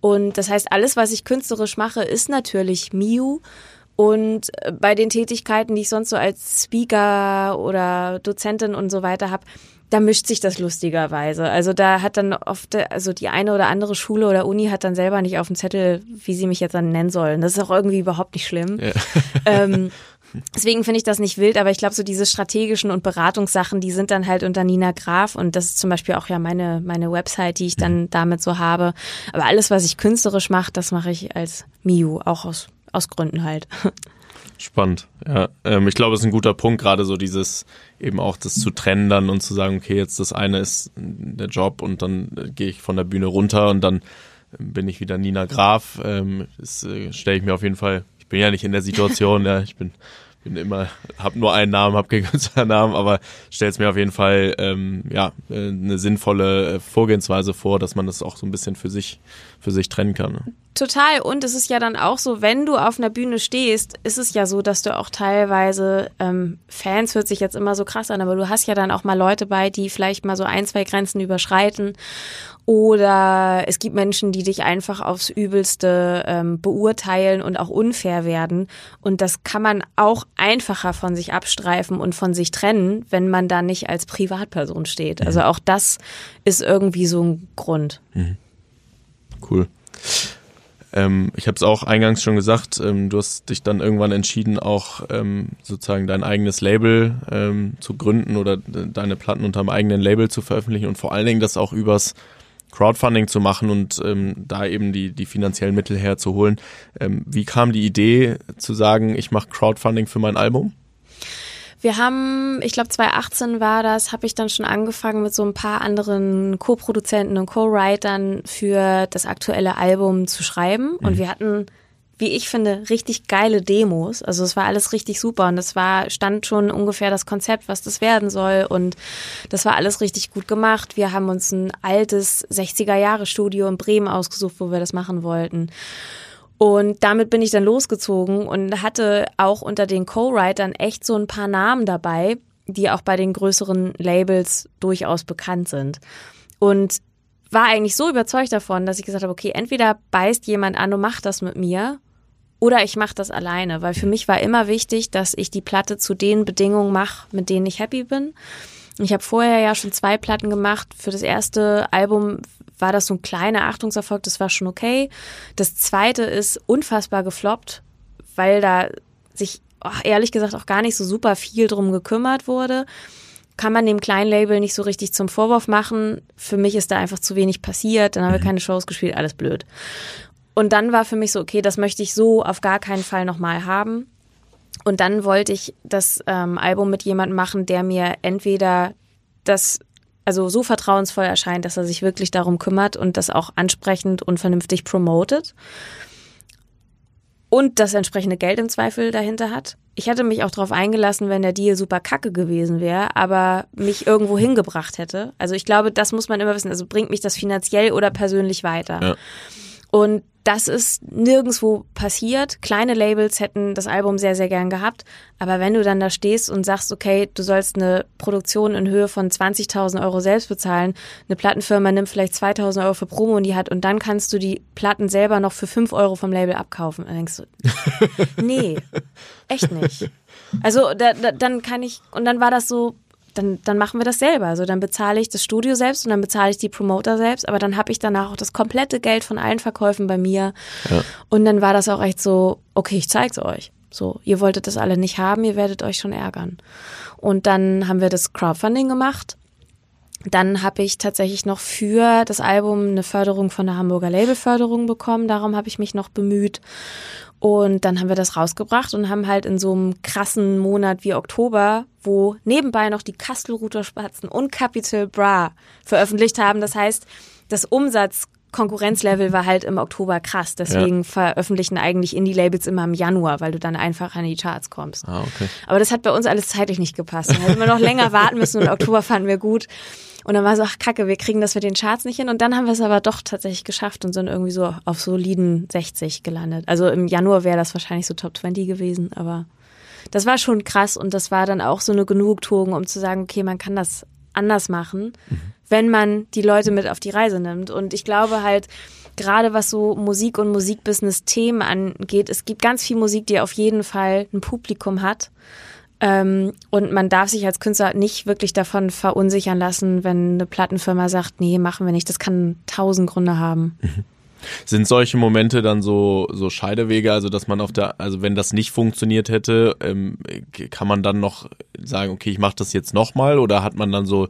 Und das heißt, alles, was ich künstlerisch mache, ist natürlich Miu. Und äh, bei den Tätigkeiten, die ich sonst so als Speaker oder Dozentin und so weiter habe, da mischt sich das lustigerweise. Also da hat dann oft, also die eine oder andere Schule oder Uni hat dann selber nicht auf dem Zettel, wie sie mich jetzt dann nennen sollen. Das ist auch irgendwie überhaupt nicht schlimm. Ja. Ähm, [LAUGHS] Deswegen finde ich das nicht wild, aber ich glaube, so diese strategischen und Beratungssachen, die sind dann halt unter Nina Graf und das ist zum Beispiel auch ja meine, meine Website, die ich dann mhm. damit so habe. Aber alles, was ich künstlerisch mache, das mache ich als Miu, auch aus, aus Gründen halt. Spannend, ja. Ähm, ich glaube, es ist ein guter Punkt, gerade so dieses eben auch das zu trennen dann und zu sagen, okay, jetzt das eine ist der Job und dann äh, gehe ich von der Bühne runter und dann ähm, bin ich wieder Nina Graf. Ähm, das äh, stelle ich mir auf jeden Fall, ich bin ja nicht in der Situation, ja, ich bin bin immer, habe nur einen Namen, habe keinen [LAUGHS] Künstlernamen, aber stell's mir auf jeden Fall ähm, ja äh, eine sinnvolle äh, Vorgehensweise vor, dass man das auch so ein bisschen für sich für sich trennen kann. Ne? Total. Und es ist ja dann auch so, wenn du auf einer Bühne stehst, ist es ja so, dass du auch teilweise ähm, Fans hört sich jetzt immer so krass an, aber du hast ja dann auch mal Leute bei, die vielleicht mal so ein, zwei Grenzen überschreiten oder es gibt Menschen, die dich einfach aufs Übelste ähm, beurteilen und auch unfair werden. Und das kann man auch einfacher von sich abstreifen und von sich trennen, wenn man da nicht als Privatperson steht. Also mhm. auch das ist irgendwie so ein Grund. Mhm. Cool. Ähm, ich habe es auch eingangs schon gesagt, ähm, du hast dich dann irgendwann entschieden, auch ähm, sozusagen dein eigenes Label ähm, zu gründen oder deine Platten unter einem eigenen Label zu veröffentlichen und vor allen Dingen das auch übers Crowdfunding zu machen und ähm, da eben die, die finanziellen Mittel herzuholen. Ähm, wie kam die Idee zu sagen, ich mache Crowdfunding für mein Album? Wir haben, ich glaube 2018 war das, habe ich dann schon angefangen mit so ein paar anderen Co-Produzenten und Co-Writern für das aktuelle Album zu schreiben. Mhm. Und wir hatten, wie ich finde, richtig geile Demos. Also es war alles richtig super und es war, stand schon ungefähr das Konzept, was das werden soll. Und das war alles richtig gut gemacht. Wir haben uns ein altes 60er-Jahre-Studio in Bremen ausgesucht, wo wir das machen wollten. Und damit bin ich dann losgezogen und hatte auch unter den Co-Writern echt so ein paar Namen dabei, die auch bei den größeren Labels durchaus bekannt sind. Und war eigentlich so überzeugt davon, dass ich gesagt habe, okay, entweder beißt jemand an und macht das mit mir oder ich mache das alleine, weil für mich war immer wichtig, dass ich die Platte zu den Bedingungen mache, mit denen ich happy bin. Ich habe vorher ja schon zwei Platten gemacht. Für das erste Album war das so ein kleiner Achtungserfolg, das war schon okay. Das zweite ist unfassbar gefloppt, weil da sich oh, ehrlich gesagt auch gar nicht so super viel drum gekümmert wurde. Kann man dem kleinen Label nicht so richtig zum Vorwurf machen. Für mich ist da einfach zu wenig passiert, dann haben wir mhm. keine Shows gespielt, alles blöd. Und dann war für mich so, okay, das möchte ich so auf gar keinen Fall nochmal haben. Und dann wollte ich das ähm, Album mit jemandem machen, der mir entweder das also so vertrauensvoll erscheint, dass er sich wirklich darum kümmert und das auch ansprechend und vernünftig promotet und das entsprechende Geld im Zweifel dahinter hat. Ich hätte mich auch darauf eingelassen, wenn der Deal super kacke gewesen wäre, aber mich irgendwo hingebracht hätte. Also ich glaube, das muss man immer wissen. Also bringt mich das finanziell oder persönlich weiter. Ja. Und das ist nirgendwo passiert. Kleine Labels hätten das Album sehr, sehr gern gehabt. Aber wenn du dann da stehst und sagst, okay, du sollst eine Produktion in Höhe von 20.000 Euro selbst bezahlen, eine Plattenfirma nimmt vielleicht 2.000 Euro für Promo in die hat und dann kannst du die Platten selber noch für 5 Euro vom Label abkaufen. Dann denkst du, [LAUGHS] nee, echt nicht. Also da, da, dann kann ich, und dann war das so, dann, dann machen wir das selber. Also dann bezahle ich das Studio selbst und dann bezahle ich die Promoter selbst, aber dann habe ich danach auch das komplette Geld von allen Verkäufen bei mir. Ja. Und dann war das auch echt so, okay, ich zeig's euch. So, ihr wolltet das alle nicht haben, ihr werdet euch schon ärgern. Und dann haben wir das Crowdfunding gemacht. Dann habe ich tatsächlich noch für das Album eine Förderung von der Hamburger Labelförderung bekommen. Darum habe ich mich noch bemüht. Und dann haben wir das rausgebracht und haben halt in so einem krassen Monat wie Oktober, wo nebenbei noch die Kastelruther Spatzen und Capital Bra veröffentlicht haben. Das heißt, das Umsatz Konkurrenzlevel war halt im Oktober krass. Deswegen ja. veröffentlichen eigentlich Indie-Labels immer im Januar, weil du dann einfach an die Charts kommst. Ah, okay. Aber das hat bei uns alles zeitlich nicht gepasst. Da hätten wir noch länger [LAUGHS] warten müssen und Oktober fanden wir gut. Und dann war so, ach kacke, wir kriegen das mit den Charts nicht hin. Und dann haben wir es aber doch tatsächlich geschafft und sind irgendwie so auf soliden 60 gelandet. Also im Januar wäre das wahrscheinlich so Top 20 gewesen, aber das war schon krass und das war dann auch so eine Genugtuung, um zu sagen, okay, man kann das anders machen, mhm. Wenn man die Leute mit auf die Reise nimmt. Und ich glaube halt, gerade was so Musik und Musikbusiness-Themen angeht, es gibt ganz viel Musik, die auf jeden Fall ein Publikum hat. Ähm, und man darf sich als Künstler nicht wirklich davon verunsichern lassen, wenn eine Plattenfirma sagt, nee, machen wir nicht. Das kann tausend Gründe haben. [LAUGHS] Sind solche Momente dann so, so Scheidewege, also dass man auf der, also wenn das nicht funktioniert hätte, ähm, kann man dann noch sagen, okay, ich mache das jetzt nochmal oder hat man dann so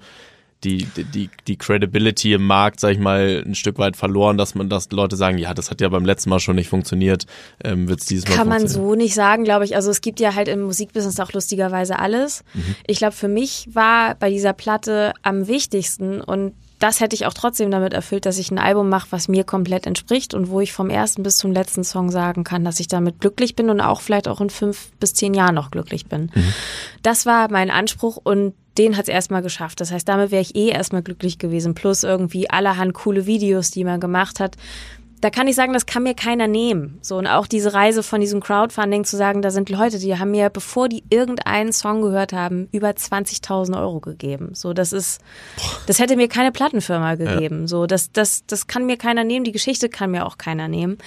die, die, die Credibility im Markt, sag ich mal, ein Stück weit verloren, dass man, dass Leute sagen, ja, das hat ja beim letzten Mal schon nicht funktioniert, ähm, wird es dieses Mal Kann man so nicht sagen, glaube ich. Also es gibt ja halt im Musikbusiness auch lustigerweise alles. Mhm. Ich glaube, für mich war bei dieser Platte am wichtigsten und das hätte ich auch trotzdem damit erfüllt, dass ich ein Album mache, was mir komplett entspricht und wo ich vom ersten bis zum letzten Song sagen kann, dass ich damit glücklich bin und auch vielleicht auch in fünf bis zehn Jahren noch glücklich bin. Mhm. Das war mein Anspruch und den hat es erstmal geschafft. Das heißt, damit wäre ich eh erstmal glücklich gewesen. Plus irgendwie allerhand coole Videos, die man gemacht hat. Da kann ich sagen, das kann mir keiner nehmen. So, und auch diese Reise von diesem Crowdfunding zu sagen, da sind Leute, die haben mir, bevor die irgendeinen Song gehört haben, über 20.000 Euro gegeben. So, das ist, das hätte mir keine Plattenfirma gegeben. Ja. So, das, das, das kann mir keiner nehmen. Die Geschichte kann mir auch keiner nehmen.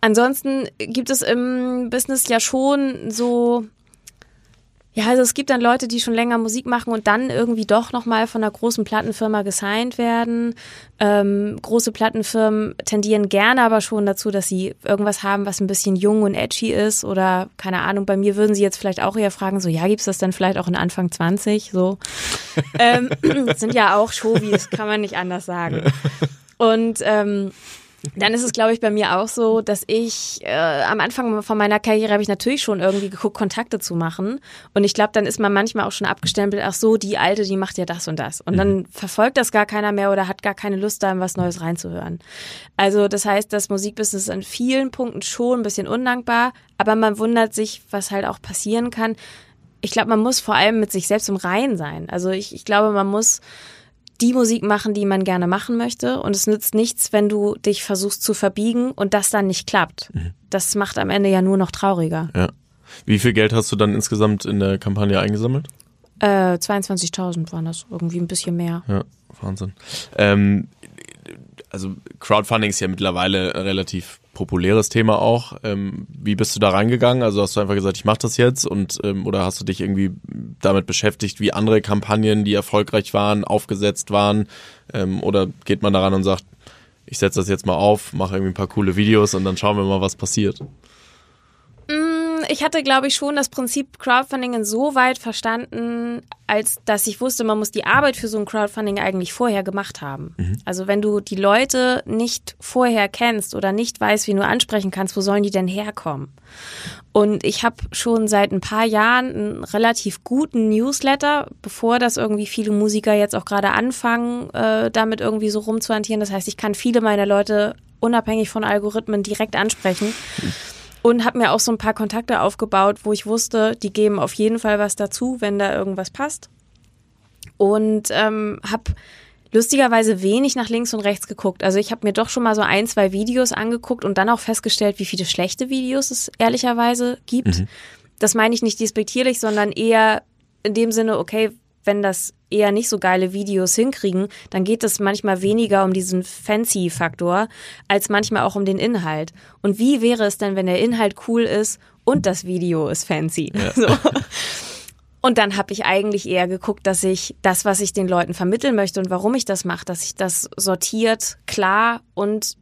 Ansonsten gibt es im Business ja schon so Ja, also es gibt dann Leute, die schon länger Musik machen und dann irgendwie doch nochmal von einer großen Plattenfirma gesigned werden. Ähm, große Plattenfirmen tendieren gerne aber schon dazu, dass sie irgendwas haben, was ein bisschen jung und edgy ist oder keine Ahnung, bei mir würden sie jetzt vielleicht auch eher fragen, so ja, gibt's das dann vielleicht auch in Anfang 20? So. [LAUGHS] ähm, [CLEARS THROAT] sind ja auch Showies, kann man nicht anders sagen. Und ähm, dann ist es, glaube ich, bei mir auch so, dass ich äh, am Anfang von meiner Karriere habe ich natürlich schon irgendwie geguckt, Kontakte zu machen. Und ich glaube, dann ist man manchmal auch schon abgestempelt, ach so, die Alte, die macht ja das und das. Und dann mhm. verfolgt das gar keiner mehr oder hat gar keine Lust, da in was Neues reinzuhören. Also das heißt, das Musikbusiness ist an vielen Punkten schon ein bisschen undankbar, aber man wundert sich, was halt auch passieren kann. Ich glaube, man muss vor allem mit sich selbst im Reinen sein. Also ich, ich glaube, man muss die Musik machen, die man gerne machen möchte. Und es nützt nichts, wenn du dich versuchst zu verbiegen und das dann nicht klappt. Mhm. Das macht am Ende ja nur noch trauriger. Ja. Wie viel Geld hast du dann insgesamt in der Kampagne eingesammelt? Äh, 22.000 waren das, irgendwie ein bisschen mehr. Ja, Wahnsinn. Ähm, also Crowdfunding ist ja mittlerweile relativ populäres Thema auch. Ähm, wie bist du da reingegangen? Also hast du einfach gesagt, ich mache das jetzt und ähm, oder hast du dich irgendwie damit beschäftigt, wie andere Kampagnen, die erfolgreich waren, aufgesetzt waren? Ähm, oder geht man daran und sagt, ich setze das jetzt mal auf, mache irgendwie ein paar coole Videos und dann schauen wir mal, was passiert? Ich hatte, glaube ich, schon das Prinzip Crowdfunding insoweit verstanden, als dass ich wusste, man muss die Arbeit für so ein Crowdfunding eigentlich vorher gemacht haben. Mhm. Also wenn du die Leute nicht vorher kennst oder nicht weißt, wie du ansprechen kannst, wo sollen die denn herkommen? Und ich habe schon seit ein paar Jahren einen relativ guten Newsletter, bevor das irgendwie viele Musiker jetzt auch gerade anfangen, äh, damit irgendwie so rumzuhantieren. Das heißt, ich kann viele meiner Leute unabhängig von Algorithmen direkt ansprechen. Mhm und habe mir auch so ein paar Kontakte aufgebaut, wo ich wusste, die geben auf jeden Fall was dazu, wenn da irgendwas passt. Und ähm, habe lustigerweise wenig nach links und rechts geguckt. Also ich habe mir doch schon mal so ein, zwei Videos angeguckt und dann auch festgestellt, wie viele schlechte Videos es ehrlicherweise gibt. Mhm. Das meine ich nicht despektierlich, sondern eher in dem Sinne, okay, wenn das eher nicht so geile Videos hinkriegen, dann geht es manchmal weniger um diesen Fancy-Faktor, als manchmal auch um den Inhalt. Und wie wäre es denn, wenn der Inhalt cool ist und das Video ist fancy? Ja. [LAUGHS] So. Und dann habe ich eigentlich eher geguckt, dass ich das, was ich den Leuten vermitteln möchte und warum ich das mache, dass ich das sortiert, klar und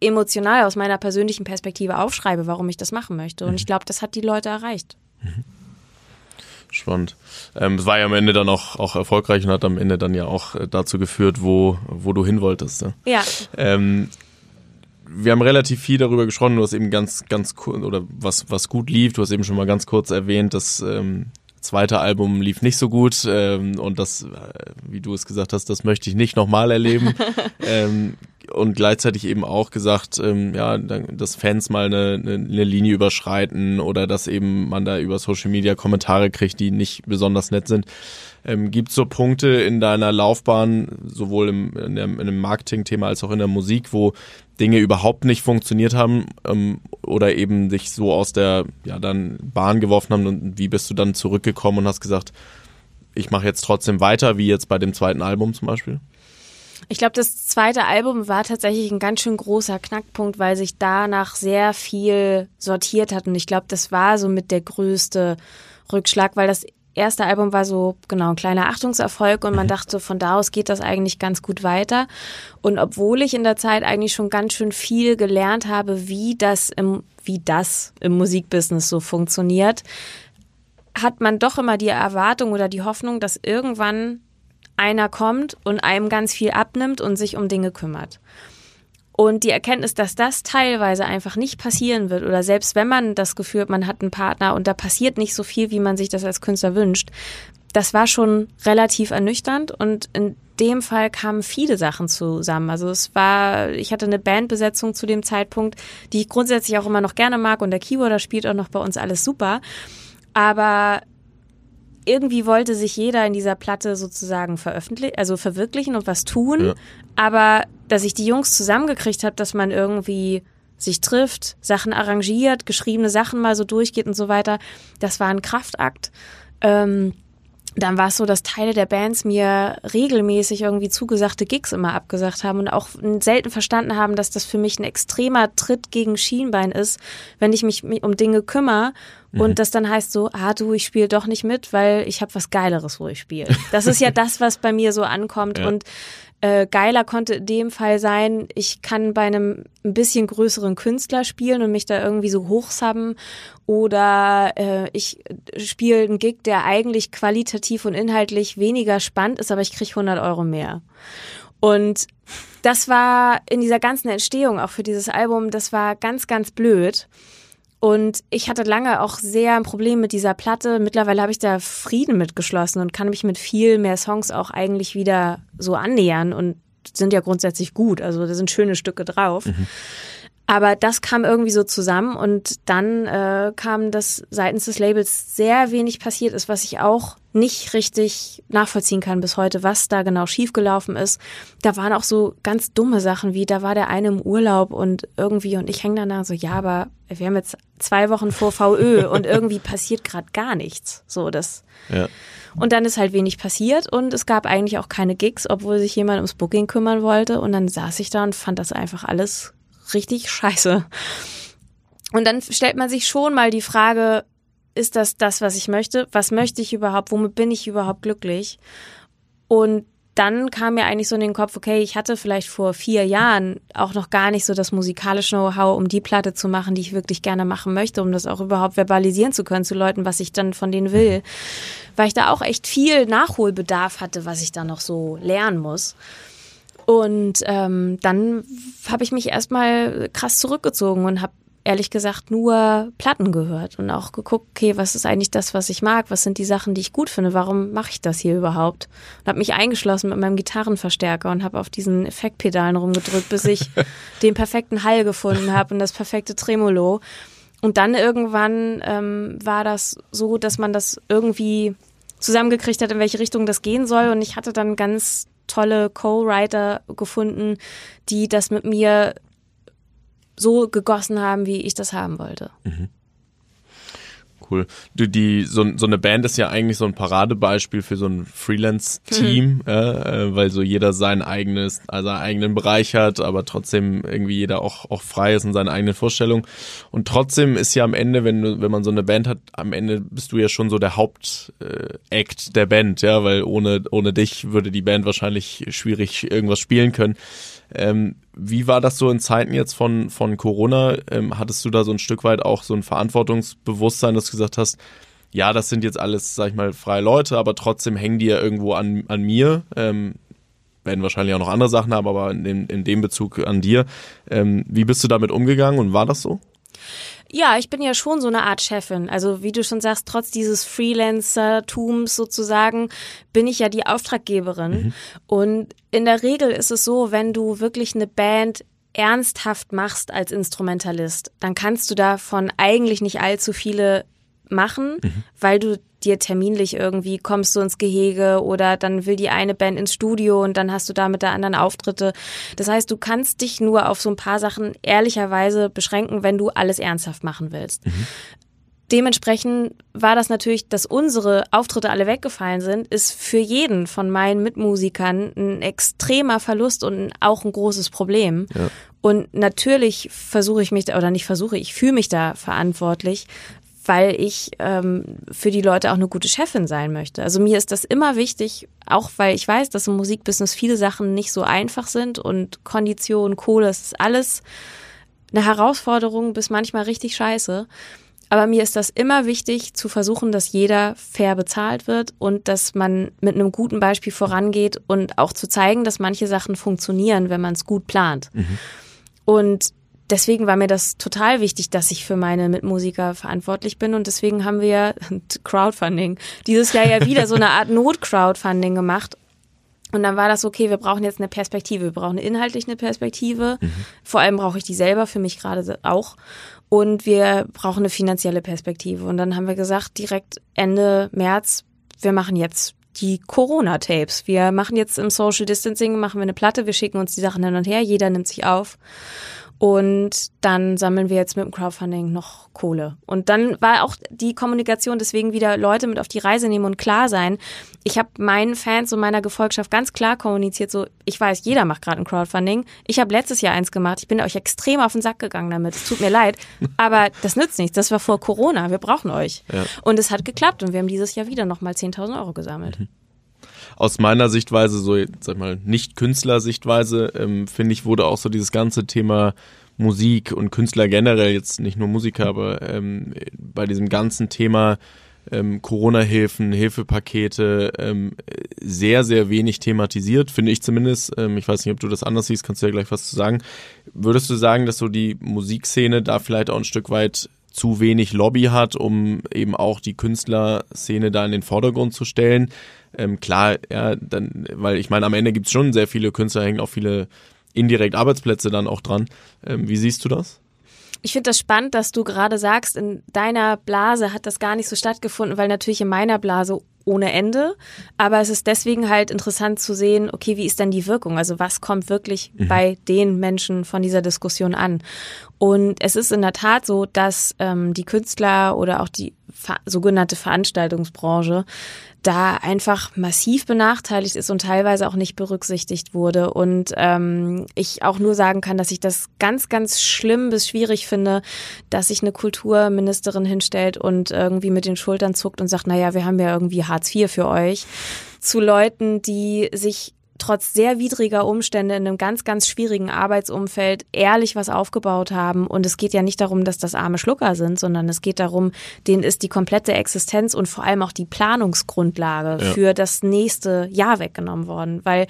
emotional aus meiner persönlichen Perspektive aufschreibe, warum ich das machen möchte. Und mhm. ich glaube, das hat die Leute erreicht. Mhm. Spannend. Ähm, es war ja am Ende dann auch, auch erfolgreich und hat am Ende dann ja auch äh, dazu geführt, wo, wo du hin wolltest. Ne? Ja. Ähm, wir haben relativ viel darüber gesprochen, du hast eben ganz, ganz kurz, oder was, was gut lief, du hast eben schon mal ganz kurz erwähnt, dass ähm, zweite Album lief nicht so gut ähm, und das, äh, wie du es gesagt hast, das möchte ich nicht nochmal erleben. [LAUGHS] ähm, und gleichzeitig eben auch gesagt, ähm, ja, dass Fans mal eine, eine Linie überschreiten oder dass eben man da über Social Media Kommentare kriegt, die nicht besonders nett sind. Ähm, Gibt so Punkte in deiner Laufbahn, sowohl im, in, der, in dem Marketing-Thema als auch in der Musik, wo Dinge überhaupt nicht funktioniert haben ähm, oder eben dich so aus der ja dann Bahn geworfen haben und wie bist du dann zurückgekommen und hast gesagt, ich mache jetzt trotzdem weiter, wie jetzt bei dem zweiten Album zum Beispiel? Ich glaube, das zweite Album war tatsächlich ein ganz schön großer Knackpunkt, weil sich danach sehr viel sortiert hat. Und ich glaube, das war so mit der größte Rückschlag, weil das erste Album war so, genau, ein kleiner Achtungserfolg und man mhm. dachte, von da aus geht das eigentlich ganz gut weiter. Und obwohl ich in der Zeit eigentlich schon ganz schön viel gelernt habe, wie das im, wie das im Musikbusiness so funktioniert, hat man doch immer die Erwartung oder die Hoffnung, dass irgendwann einer kommt und einem ganz viel abnimmt und sich um Dinge kümmert. Und die Erkenntnis, dass das teilweise einfach nicht passieren wird oder selbst wenn man das Gefühl hat, man hat einen Partner und da passiert nicht so viel, wie man sich das als Künstler wünscht, das war schon relativ ernüchternd und in dem Fall kamen viele Sachen zusammen. Also es war, ich hatte eine Bandbesetzung zu dem Zeitpunkt, die ich grundsätzlich auch immer noch gerne mag und der Keyboarder spielt auch noch bei uns alles super. Aber irgendwie wollte sich jeder in dieser Platte sozusagen veröffentlichen, also verwirklichen und was tun. Ja. Aber dass ich die Jungs zusammengekriegt habe, dass man irgendwie sich trifft, Sachen arrangiert, geschriebene Sachen mal so durchgeht und so weiter, das war ein Kraftakt. Ähm, dann war es so, dass Teile der Bands mir regelmäßig irgendwie zugesagte Gigs immer abgesagt haben und auch selten verstanden haben, dass das für mich ein extremer Tritt gegen Schienbein ist, wenn ich mich um Dinge kümmere mhm. und das dann heißt so, ah du, ich spiele doch nicht mit, weil ich habe was Geileres, wo ich spiele. Das ist ja [LAUGHS] das, was bei mir so ankommt ja. und äh, geiler konnte in dem Fall sein, ich kann bei einem ein bisschen größeren Künstler spielen und mich da irgendwie so hochsubben oder äh, ich spiele einen Gig, der eigentlich qualitativ und inhaltlich weniger spannend ist, aber ich kriege 100 Euro mehr. Und das war in dieser ganzen Entstehung auch für dieses Album, das war ganz, ganz blöd. Und ich hatte lange auch sehr ein Problem mit dieser Platte. Mittlerweile habe ich da Frieden mitgeschlossen und kann mich mit viel mehr Songs auch eigentlich wieder so annähern und sind ja grundsätzlich gut. Also da sind schöne Stücke drauf. Mhm. Aber das kam irgendwie so zusammen und dann äh, kam, dass seitens des Labels sehr wenig passiert ist, was ich auch nicht richtig nachvollziehen kann bis heute, was da genau schiefgelaufen ist. Da waren auch so ganz dumme Sachen wie, da war der eine im Urlaub und irgendwie, und ich hänge dann da so, ja, aber wir haben jetzt zwei Wochen vor VÖ [LAUGHS] und irgendwie passiert gerade gar nichts. So, das. Ja. Und dann ist halt wenig passiert und es gab eigentlich auch keine Gigs, obwohl sich jemand ums Booking kümmern wollte. Und dann saß ich da und fand das einfach alles richtig scheiße. Und dann stellt man sich schon mal die Frage, ist das das, was ich möchte? Was möchte ich überhaupt? Womit bin ich überhaupt glücklich? Und dann kam mir eigentlich so in den Kopf, okay, ich hatte vielleicht vor vier Jahren auch noch gar nicht so das musikalische Know-how, um die Platte zu machen, die ich wirklich gerne machen möchte, um das auch überhaupt verbalisieren zu können zu Leuten, was ich dann von denen will. Weil ich da auch echt viel Nachholbedarf hatte, was ich da noch so lernen muss. Und ähm, dann habe ich mich erstmal krass zurückgezogen und habe ehrlich gesagt nur Platten gehört und auch geguckt, okay, was ist eigentlich das, was ich mag? Was sind die Sachen, die ich gut finde? Warum mache ich das hier überhaupt? Und habe mich eingeschlossen mit meinem Gitarrenverstärker und habe auf diesen Effektpedalen rumgedrückt, bis ich [LAUGHS] den perfekten Hall gefunden habe und das perfekte Tremolo. Und dann irgendwann ähm, war das so, dass man das irgendwie zusammengekriegt hat, in welche Richtung das gehen soll. Und ich hatte dann ganz tolle Co-Writer gefunden, die das mit mir so gegossen haben, wie ich das haben wollte. Mhm. Cool. Du, die, so, so eine Band ist ja eigentlich so ein Paradebeispiel für so ein Freelance-Team, mhm. äh, weil so jeder sein eigenes, also seinen eigenen Bereich hat, aber trotzdem irgendwie jeder auch, auch frei ist in seinen eigenen Vorstellungen. Und trotzdem ist ja am Ende, wenn du, wenn man so eine Band hat, am Ende bist du ja schon so der Hauptakt äh, der Band, ja, weil ohne, ohne dich würde die Band wahrscheinlich schwierig irgendwas spielen können. Ähm, wie war das so in Zeiten jetzt von, von Corona? Ähm, hattest du da so ein Stück weit auch so ein Verantwortungsbewusstsein, dass du gesagt hast, ja, das sind jetzt alles, sag ich mal, freie Leute, aber trotzdem hängen die ja irgendwo an, an mir. Ähm, werden wahrscheinlich auch noch andere Sachen haben, aber in dem, in dem Bezug an dir. Ähm, wie bist du damit umgegangen und war das so? Ja, ich bin ja schon so eine Art Chefin. Also wie du schon sagst, trotz dieses Freelancer-Tums sozusagen, bin ich ja die Auftraggeberin. Mhm. Und in der Regel ist es so, wenn du wirklich eine Band ernsthaft machst als Instrumentalist, dann kannst du davon eigentlich nicht allzu viele machen, mhm. weil du dir terminlich irgendwie kommst du ins Gehege oder dann will die eine Band ins Studio und dann hast du da mit der anderen Auftritte. Das heißt, du kannst dich nur auf so ein paar Sachen ehrlicherweise beschränken, wenn du alles ernsthaft machen willst. Mhm. Dementsprechend war das natürlich, dass unsere Auftritte alle weggefallen sind, ist für jeden von meinen Mitmusikern ein extremer Verlust und auch ein großes Problem. Ja. Und natürlich versuche ich mich, oder nicht versuche, ich fühle mich da verantwortlich, weil ich ähm, für die Leute auch eine gute Chefin sein möchte. Also mir ist das immer wichtig, auch weil ich weiß, dass im Musikbusiness viele Sachen nicht so einfach sind und Kondition, Kohle, das ist alles eine Herausforderung bis manchmal richtig scheiße. Aber mir ist das immer wichtig, zu versuchen, dass jeder fair bezahlt wird und dass man mit einem guten Beispiel vorangeht und auch zu zeigen, dass manche Sachen funktionieren, wenn man es gut plant. Mhm. Und deswegen war mir das total wichtig, dass ich für meine Mitmusiker verantwortlich bin und deswegen haben wir [LAUGHS] Crowdfunding dieses Jahr ja wieder so eine Art Not-Crowdfunding gemacht. Und dann war das okay, wir brauchen jetzt eine Perspektive, wir brauchen inhaltlich eine Perspektive. Mhm. Vor allem brauche ich die selber für mich gerade auch. Und wir brauchen eine finanzielle Perspektive. Und dann haben wir gesagt, direkt Ende März, wir machen jetzt die Corona-Tapes. Wir machen jetzt im Social Distancing, machen wir eine Platte, wir schicken uns die Sachen hin und her, jeder nimmt sich auf. Und dann sammeln wir jetzt mit dem Crowdfunding noch Kohle. Und dann war auch die Kommunikation deswegen wieder Leute mit auf die Reise nehmen und klar sein. Ich habe meinen Fans und meiner Gefolgschaft ganz klar kommuniziert, so ich weiß, jeder macht gerade ein Crowdfunding. Ich habe letztes Jahr eins gemacht. Ich bin euch extrem auf den Sack gegangen damit. Es tut mir leid, [LAUGHS] aber das nützt nichts. Das war vor Corona. Wir brauchen euch. Ja. Und es hat geklappt und wir haben dieses Jahr wieder nochmal 10.000 Euro gesammelt. Mhm aus meiner Sichtweise, so sag mal, nicht Künstlersichtweise, ähm, finde ich, wurde auch so dieses ganze Thema Musik und Künstler generell, jetzt nicht nur Musiker, aber ähm, bei diesem ganzen Thema ähm, Corona-Hilfen, Hilfepakete ähm, sehr, sehr wenig thematisiert, finde ich zumindest. Ähm, ich weiß nicht, ob du das anders siehst, kannst du ja gleich was zu sagen. Würdest du sagen, dass so die Musikszene da vielleicht auch ein Stück weit zu wenig Lobby hat, um eben auch die Künstlerszene da in den Vordergrund zu stellen? Ähm, klar, ja, dann, weil ich meine, am Ende gibt es schon sehr viele Künstler, hängen auch viele indirekt Arbeitsplätze dann auch dran. Ähm, wie siehst du das? Ich finde das spannend, dass du gerade sagst, in deiner Blase hat das gar nicht so stattgefunden, weil natürlich in meiner Blase ohne Ende. Aber es ist deswegen halt interessant zu sehen, okay, wie ist denn die Wirkung? Also was kommt wirklich mhm. bei den Menschen von dieser Diskussion an? Und es ist in der Tat so, dass ähm, die Künstler oder auch die sogenannte Veranstaltungsbranche da einfach massiv benachteiligt ist und teilweise auch nicht berücksichtigt wurde. Und ähm, ich auch nur sagen kann, dass ich das ganz, ganz schlimm bis schwierig finde, dass sich eine Kulturministerin hinstellt und irgendwie mit den Schultern zuckt und sagt, naja, wir haben ja irgendwie Hartz IV für euch zu Leuten, die sich trotz sehr widriger Umstände in einem ganz, ganz schwierigen Arbeitsumfeld ehrlich was aufgebaut haben. Und es geht ja nicht darum, dass das arme Schlucker sind, sondern es geht darum, denen ist die komplette Existenz und vor allem auch die Planungsgrundlage ja. für das nächste Jahr weggenommen worden. Weil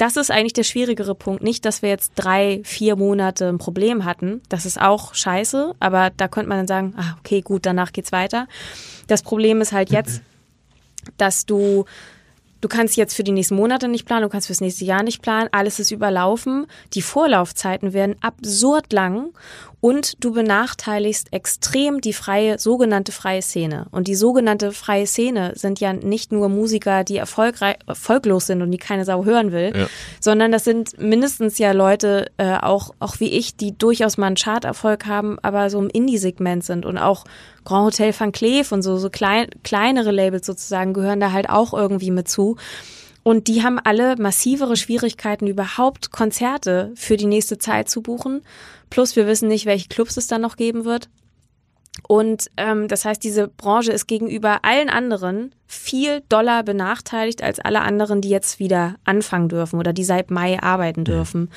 das ist eigentlich der schwierigere Punkt. Nicht, dass wir jetzt drei, vier Monate ein Problem hatten. Das ist auch scheiße, aber da könnte man dann sagen, ah, okay, gut, danach geht's weiter. Das Problem ist halt jetzt, [CLEARS THROAT] dass du Du kannst jetzt für die nächsten Monate nicht planen, du kannst fürs nächste Jahr nicht planen, alles ist überlaufen. Die Vorlaufzeiten werden absurd lang und du benachteiligst extrem die freie, sogenannte freie Szene. Und die sogenannte freie Szene sind ja nicht nur Musiker, die erfolgreich, erfolglos sind und die keine Sau hören will, ja. sondern das sind mindestens ja Leute, äh, auch, auch wie ich, die durchaus mal einen Charterfolg haben, aber so im Indie-Segment sind und auch Grand Hotel Van Cleef und so, so klein, kleinere Labels sozusagen gehören da halt auch irgendwie mit zu. Und die haben alle massivere Schwierigkeiten, überhaupt Konzerte für die nächste Zeit zu buchen. Plus wir wissen nicht, welche Clubs es dann noch geben wird. Und ähm, das heißt, diese Branche ist gegenüber allen anderen viel doller benachteiligt als alle anderen, die jetzt wieder anfangen dürfen oder die seit Mai arbeiten dürfen.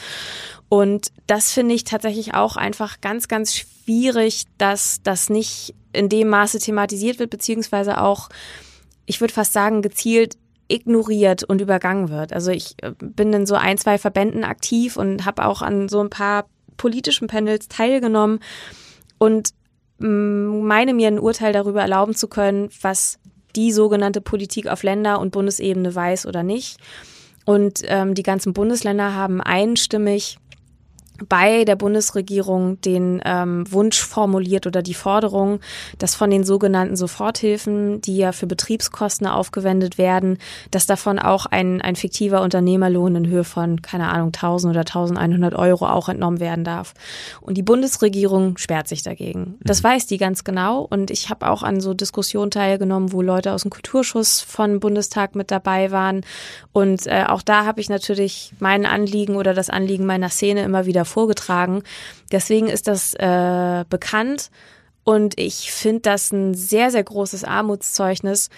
Und das finde ich tatsächlich auch einfach ganz, ganz schwierig, dass das nicht in dem Maße thematisiert wird, beziehungsweise auch, ich würde fast sagen, gezielt ignoriert und übergangen wird. Also ich äh, bin in so ein, zwei Verbänden aktiv und habe auch an so ein paar politischen Panels teilgenommen und mm, meine mir ein Urteil darüber erlauben zu können, was die sogenannte Politik auf Länder- und Bundesebene weiß oder nicht. Und ähm, die ganzen Bundesländer haben einstimmig bei der Bundesregierung den ähm, Wunsch formuliert oder die Forderung, dass von den sogenannten Soforthilfen, die ja für Betriebskosten aufgewendet werden, dass davon auch ein, ein fiktiver Unternehmerlohn in Höhe von, keine Ahnung, 1000 oder 1100 Euro auch entnommen werden darf. Und die Bundesregierung sperrt sich dagegen. Das mhm. weiß die ganz genau. Und ich habe auch an so Diskussionen teilgenommen, wo Leute aus dem Kulturschuss von Bundestag mit dabei waren. Und äh, auch da habe ich natürlich mein Anliegen oder das Anliegen meiner Szene immer wieder vorgetragen. Deswegen ist das äh, bekannt und ich finde das ein sehr, sehr großes Armutszeugnis.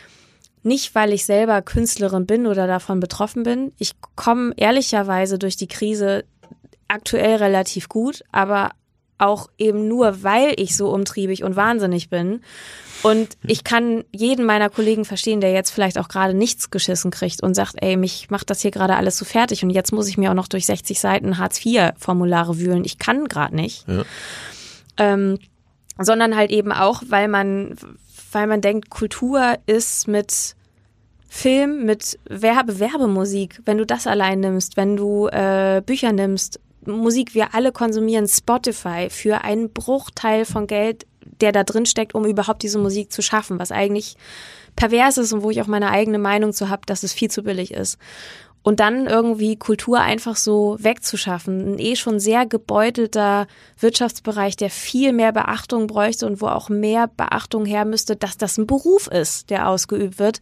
Nicht, weil ich selber Künstlerin bin oder davon betroffen bin. Ich komme ehrlicherweise durch die Krise aktuell relativ gut, aber auch eben nur, weil ich so umtriebig und wahnsinnig bin. Und ich kann jeden meiner Kollegen verstehen, der jetzt vielleicht auch gerade nichts geschissen kriegt und sagt, ey, mich macht das hier gerade alles so fertig und jetzt muss ich mir auch noch durch 60 Seiten Hartz-IV-Formulare wühlen. Ich kann gerade nicht. Ja. Ähm, sondern halt eben auch, weil man, weil man denkt, Kultur ist mit Film, mit Werbe, Werbemusik, wenn du das allein nimmst, wenn du äh, Bücher nimmst, Musik, wir alle konsumieren Spotify für einen Bruchteil von Geld, der da drin steckt, um überhaupt diese Musik zu schaffen, was eigentlich pervers ist und wo ich auch meine eigene Meinung zu habe, dass es viel zu billig ist. und dann irgendwie Kultur einfach so wegzuschaffen. Ein eh schon sehr gebeutelter Wirtschaftsbereich, der viel mehr Beachtung bräuchte und wo auch mehr Beachtung her müsste, dass das ein Beruf ist, der ausgeübt wird.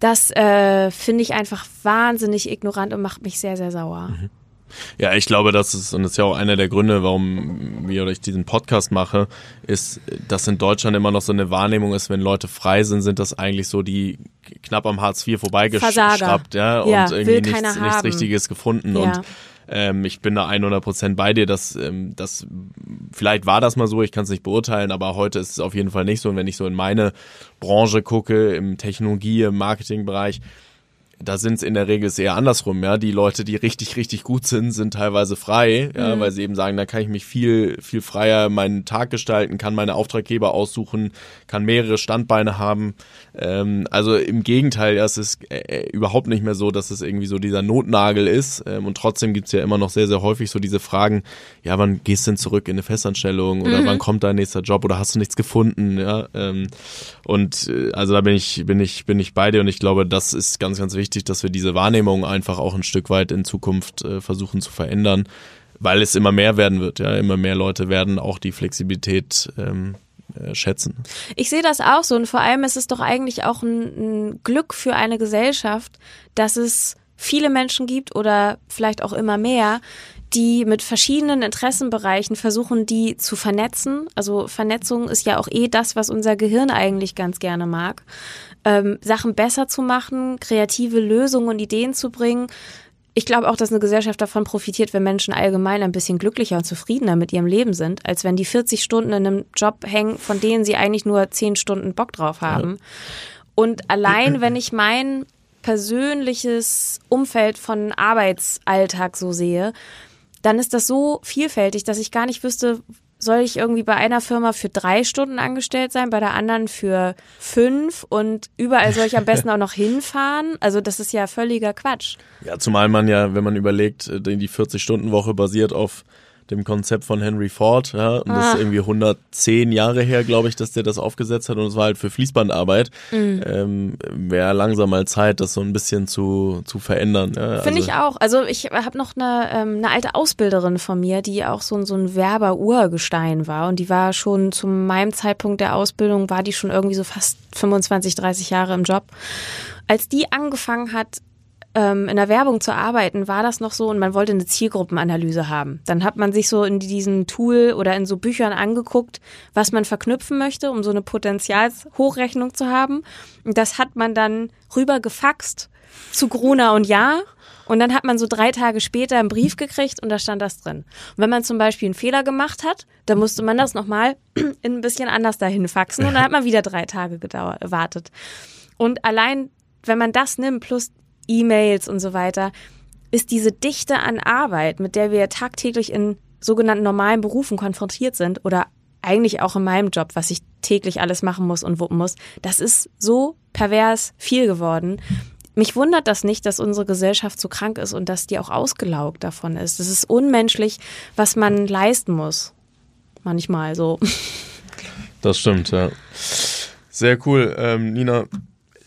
Das äh, finde ich einfach wahnsinnig ignorant und macht mich sehr, sehr sauer. Mhm. Ja, ich glaube, das ist, und das ist ja auch einer der Gründe, warum wir oder ich diesen Podcast mache, ist, dass in Deutschland immer noch so eine Wahrnehmung ist, wenn Leute frei sind, sind das eigentlich so die knapp am Hartz IV vorbeigeschraubt, ja, ja, und irgendwie nichts, nichts Richtiges gefunden. Ja. Und ähm, ich bin da 100 Prozent bei dir, dass ähm, das vielleicht war das mal so, ich kann es nicht beurteilen, aber heute ist es auf jeden Fall nicht so. Und wenn ich so in meine Branche gucke, im Technologie, im Marketingbereich, da sind es in der Regel eher andersrum, ja. Die Leute, die richtig, richtig gut sind, sind teilweise frei, ja, mhm. weil sie eben sagen, da kann ich mich viel, viel freier meinen Tag gestalten, kann meine Auftraggeber aussuchen, kann mehrere Standbeine haben. Ähm, also im Gegenteil, ja, es ist äh, äh, überhaupt nicht mehr so, dass es irgendwie so dieser Notnagel ist. Ähm, und trotzdem gibt's ja immer noch sehr, sehr häufig so diese Fragen, ja, wann gehst du denn zurück in eine Festanstellung oder mhm. wann kommt dein nächster Job oder hast du nichts gefunden, ja. Ähm, und äh, also da bin ich, bin ich, bin ich bei dir und ich glaube, das ist ganz, ganz wichtig wichtig, dass wir diese Wahrnehmung einfach auch ein Stück weit in Zukunft äh, versuchen zu verändern, weil es immer mehr werden wird. Ja, immer mehr Leute werden auch die Flexibilität ähm, äh, schätzen. Ich sehe das auch so und vor allem ist es doch eigentlich auch ein, ein Glück für eine Gesellschaft, dass es viele Menschen gibt oder vielleicht auch immer mehr, die mit verschiedenen Interessenbereichen versuchen, die zu vernetzen. Also Vernetzung ist ja auch eh das, was unser Gehirn eigentlich ganz gerne mag ähm, Sachen besser zu machen, kreative Lösungen und Ideen zu bringen. Ich glaube auch, dass eine Gesellschaft davon profitiert, wenn Menschen allgemein ein bisschen glücklicher und zufriedener mit ihrem Leben sind, als wenn die 40 Stunden in einem Job hängen, von denen sie eigentlich nur 10 Stunden Bock drauf haben. Und allein, wenn ich mein persönliches Umfeld von Arbeitsalltag so sehe, dann ist das so vielfältig, dass ich gar nicht wüsste, soll ich irgendwie bei einer Firma für drei Stunden angestellt sein, bei der anderen für fünf und überall soll ich am besten auch noch [LAUGHS] hinfahren? Also das ist ja völliger Quatsch. Ja, zumal man ja, wenn man überlegt, äh, die 40-Stunden-Woche basiert auf dem Konzept von Henry Ford, ja, und ah. das ist ah. irgendwie 110 Jahre her, glaube ich, dass der das aufgesetzt hat und es war halt für Fließbandarbeit. Mhm. Ähm, Wäre langsam mal Zeit, das so ein bisschen zu, zu verändern. Ja, Finde also. ich auch. Also ich habe noch eine, ähm, eine alte Ausbilderin von mir, die auch so, so ein Werber-Urgestein war und die war schon zu meinem Zeitpunkt der Ausbildung, war die schon irgendwie so fast 25, 30 Jahre im Job. Als die angefangen hat, ähm, in der Werbung zu arbeiten, war das noch so und man wollte eine Zielgruppenanalyse haben. Dann hat man sich so in diesem Tool oder in so Büchern angeguckt, was man verknüpfen möchte, um so eine Potenzialshochrechnung zu haben. Und das hat man dann rüber gefaxt zu Gruner und Ja. Und dann hat man so drei Tage später einen Brief gekriegt und da stand das drin. Und wenn man zum Beispiel einen Fehler gemacht hat, dann musste man das nochmal [CLEARS THROAT] in ein bisschen anders dahin faxen und dann hat man wieder drei Tage gedauert, wartet. Und allein, wenn man das nimmt, plus E-Mails und so weiter, ist diese Dichte an Arbeit, mit der wir tagtäglich in sogenannten normalen Berufen konfrontiert sind oder eigentlich auch in meinem Job, was ich täglich alles machen muss und wuppen muss, das ist so pervers viel geworden. Mich wundert das nicht, dass unsere Gesellschaft so krank ist und dass die auch ausgelaugt davon ist. Das ist unmenschlich, was man leisten muss. Manchmal so. [LAUGHS] Das stimmt, ja. Sehr cool. Ähm, Nina,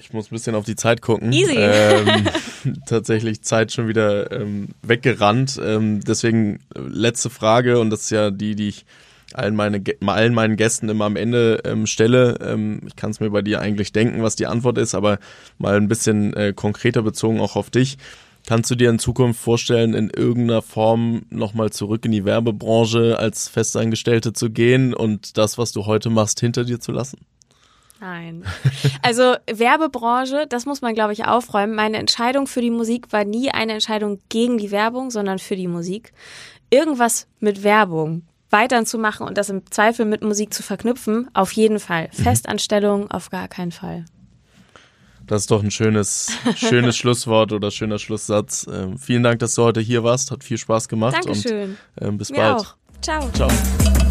ich muss ein bisschen auf die Zeit gucken. Easy. Ähm, [LAUGHS] tatsächlich Zeit schon wieder ähm, weggerannt. Ähm, deswegen äh, letzte Frage und das ist ja die, die ich allen, meine, allen meinen Gästen immer am Ende ähm, stelle. Ähm, ich kann es mir bei dir eigentlich denken, was die Antwort ist, aber mal ein bisschen äh, konkreter bezogen auch auf dich. Kannst du dir in Zukunft vorstellen, in irgendeiner Form nochmal zurück in die Werbebranche als Festangestellte zu gehen und das, was du heute machst, hinter dir zu lassen? Nein. Also Werbebranche, das muss man, glaube ich, aufräumen. Meine Entscheidung für die Musik war nie eine Entscheidung gegen die Werbung, sondern für die Musik. Irgendwas mit Werbung weiter zu machen und das im Zweifel mit Musik zu verknüpfen, auf jeden Fall. Mhm. Festanstellung auf gar keinen Fall. Das ist doch ein schönes, schönes [LAUGHS] Schlusswort oder schöner Schlusssatz. Ähm, vielen Dank, dass du heute hier warst. Hat viel Spaß gemacht. Dankeschön. Und ähm, bis Mir bald. Auch. Ciao. Ciao.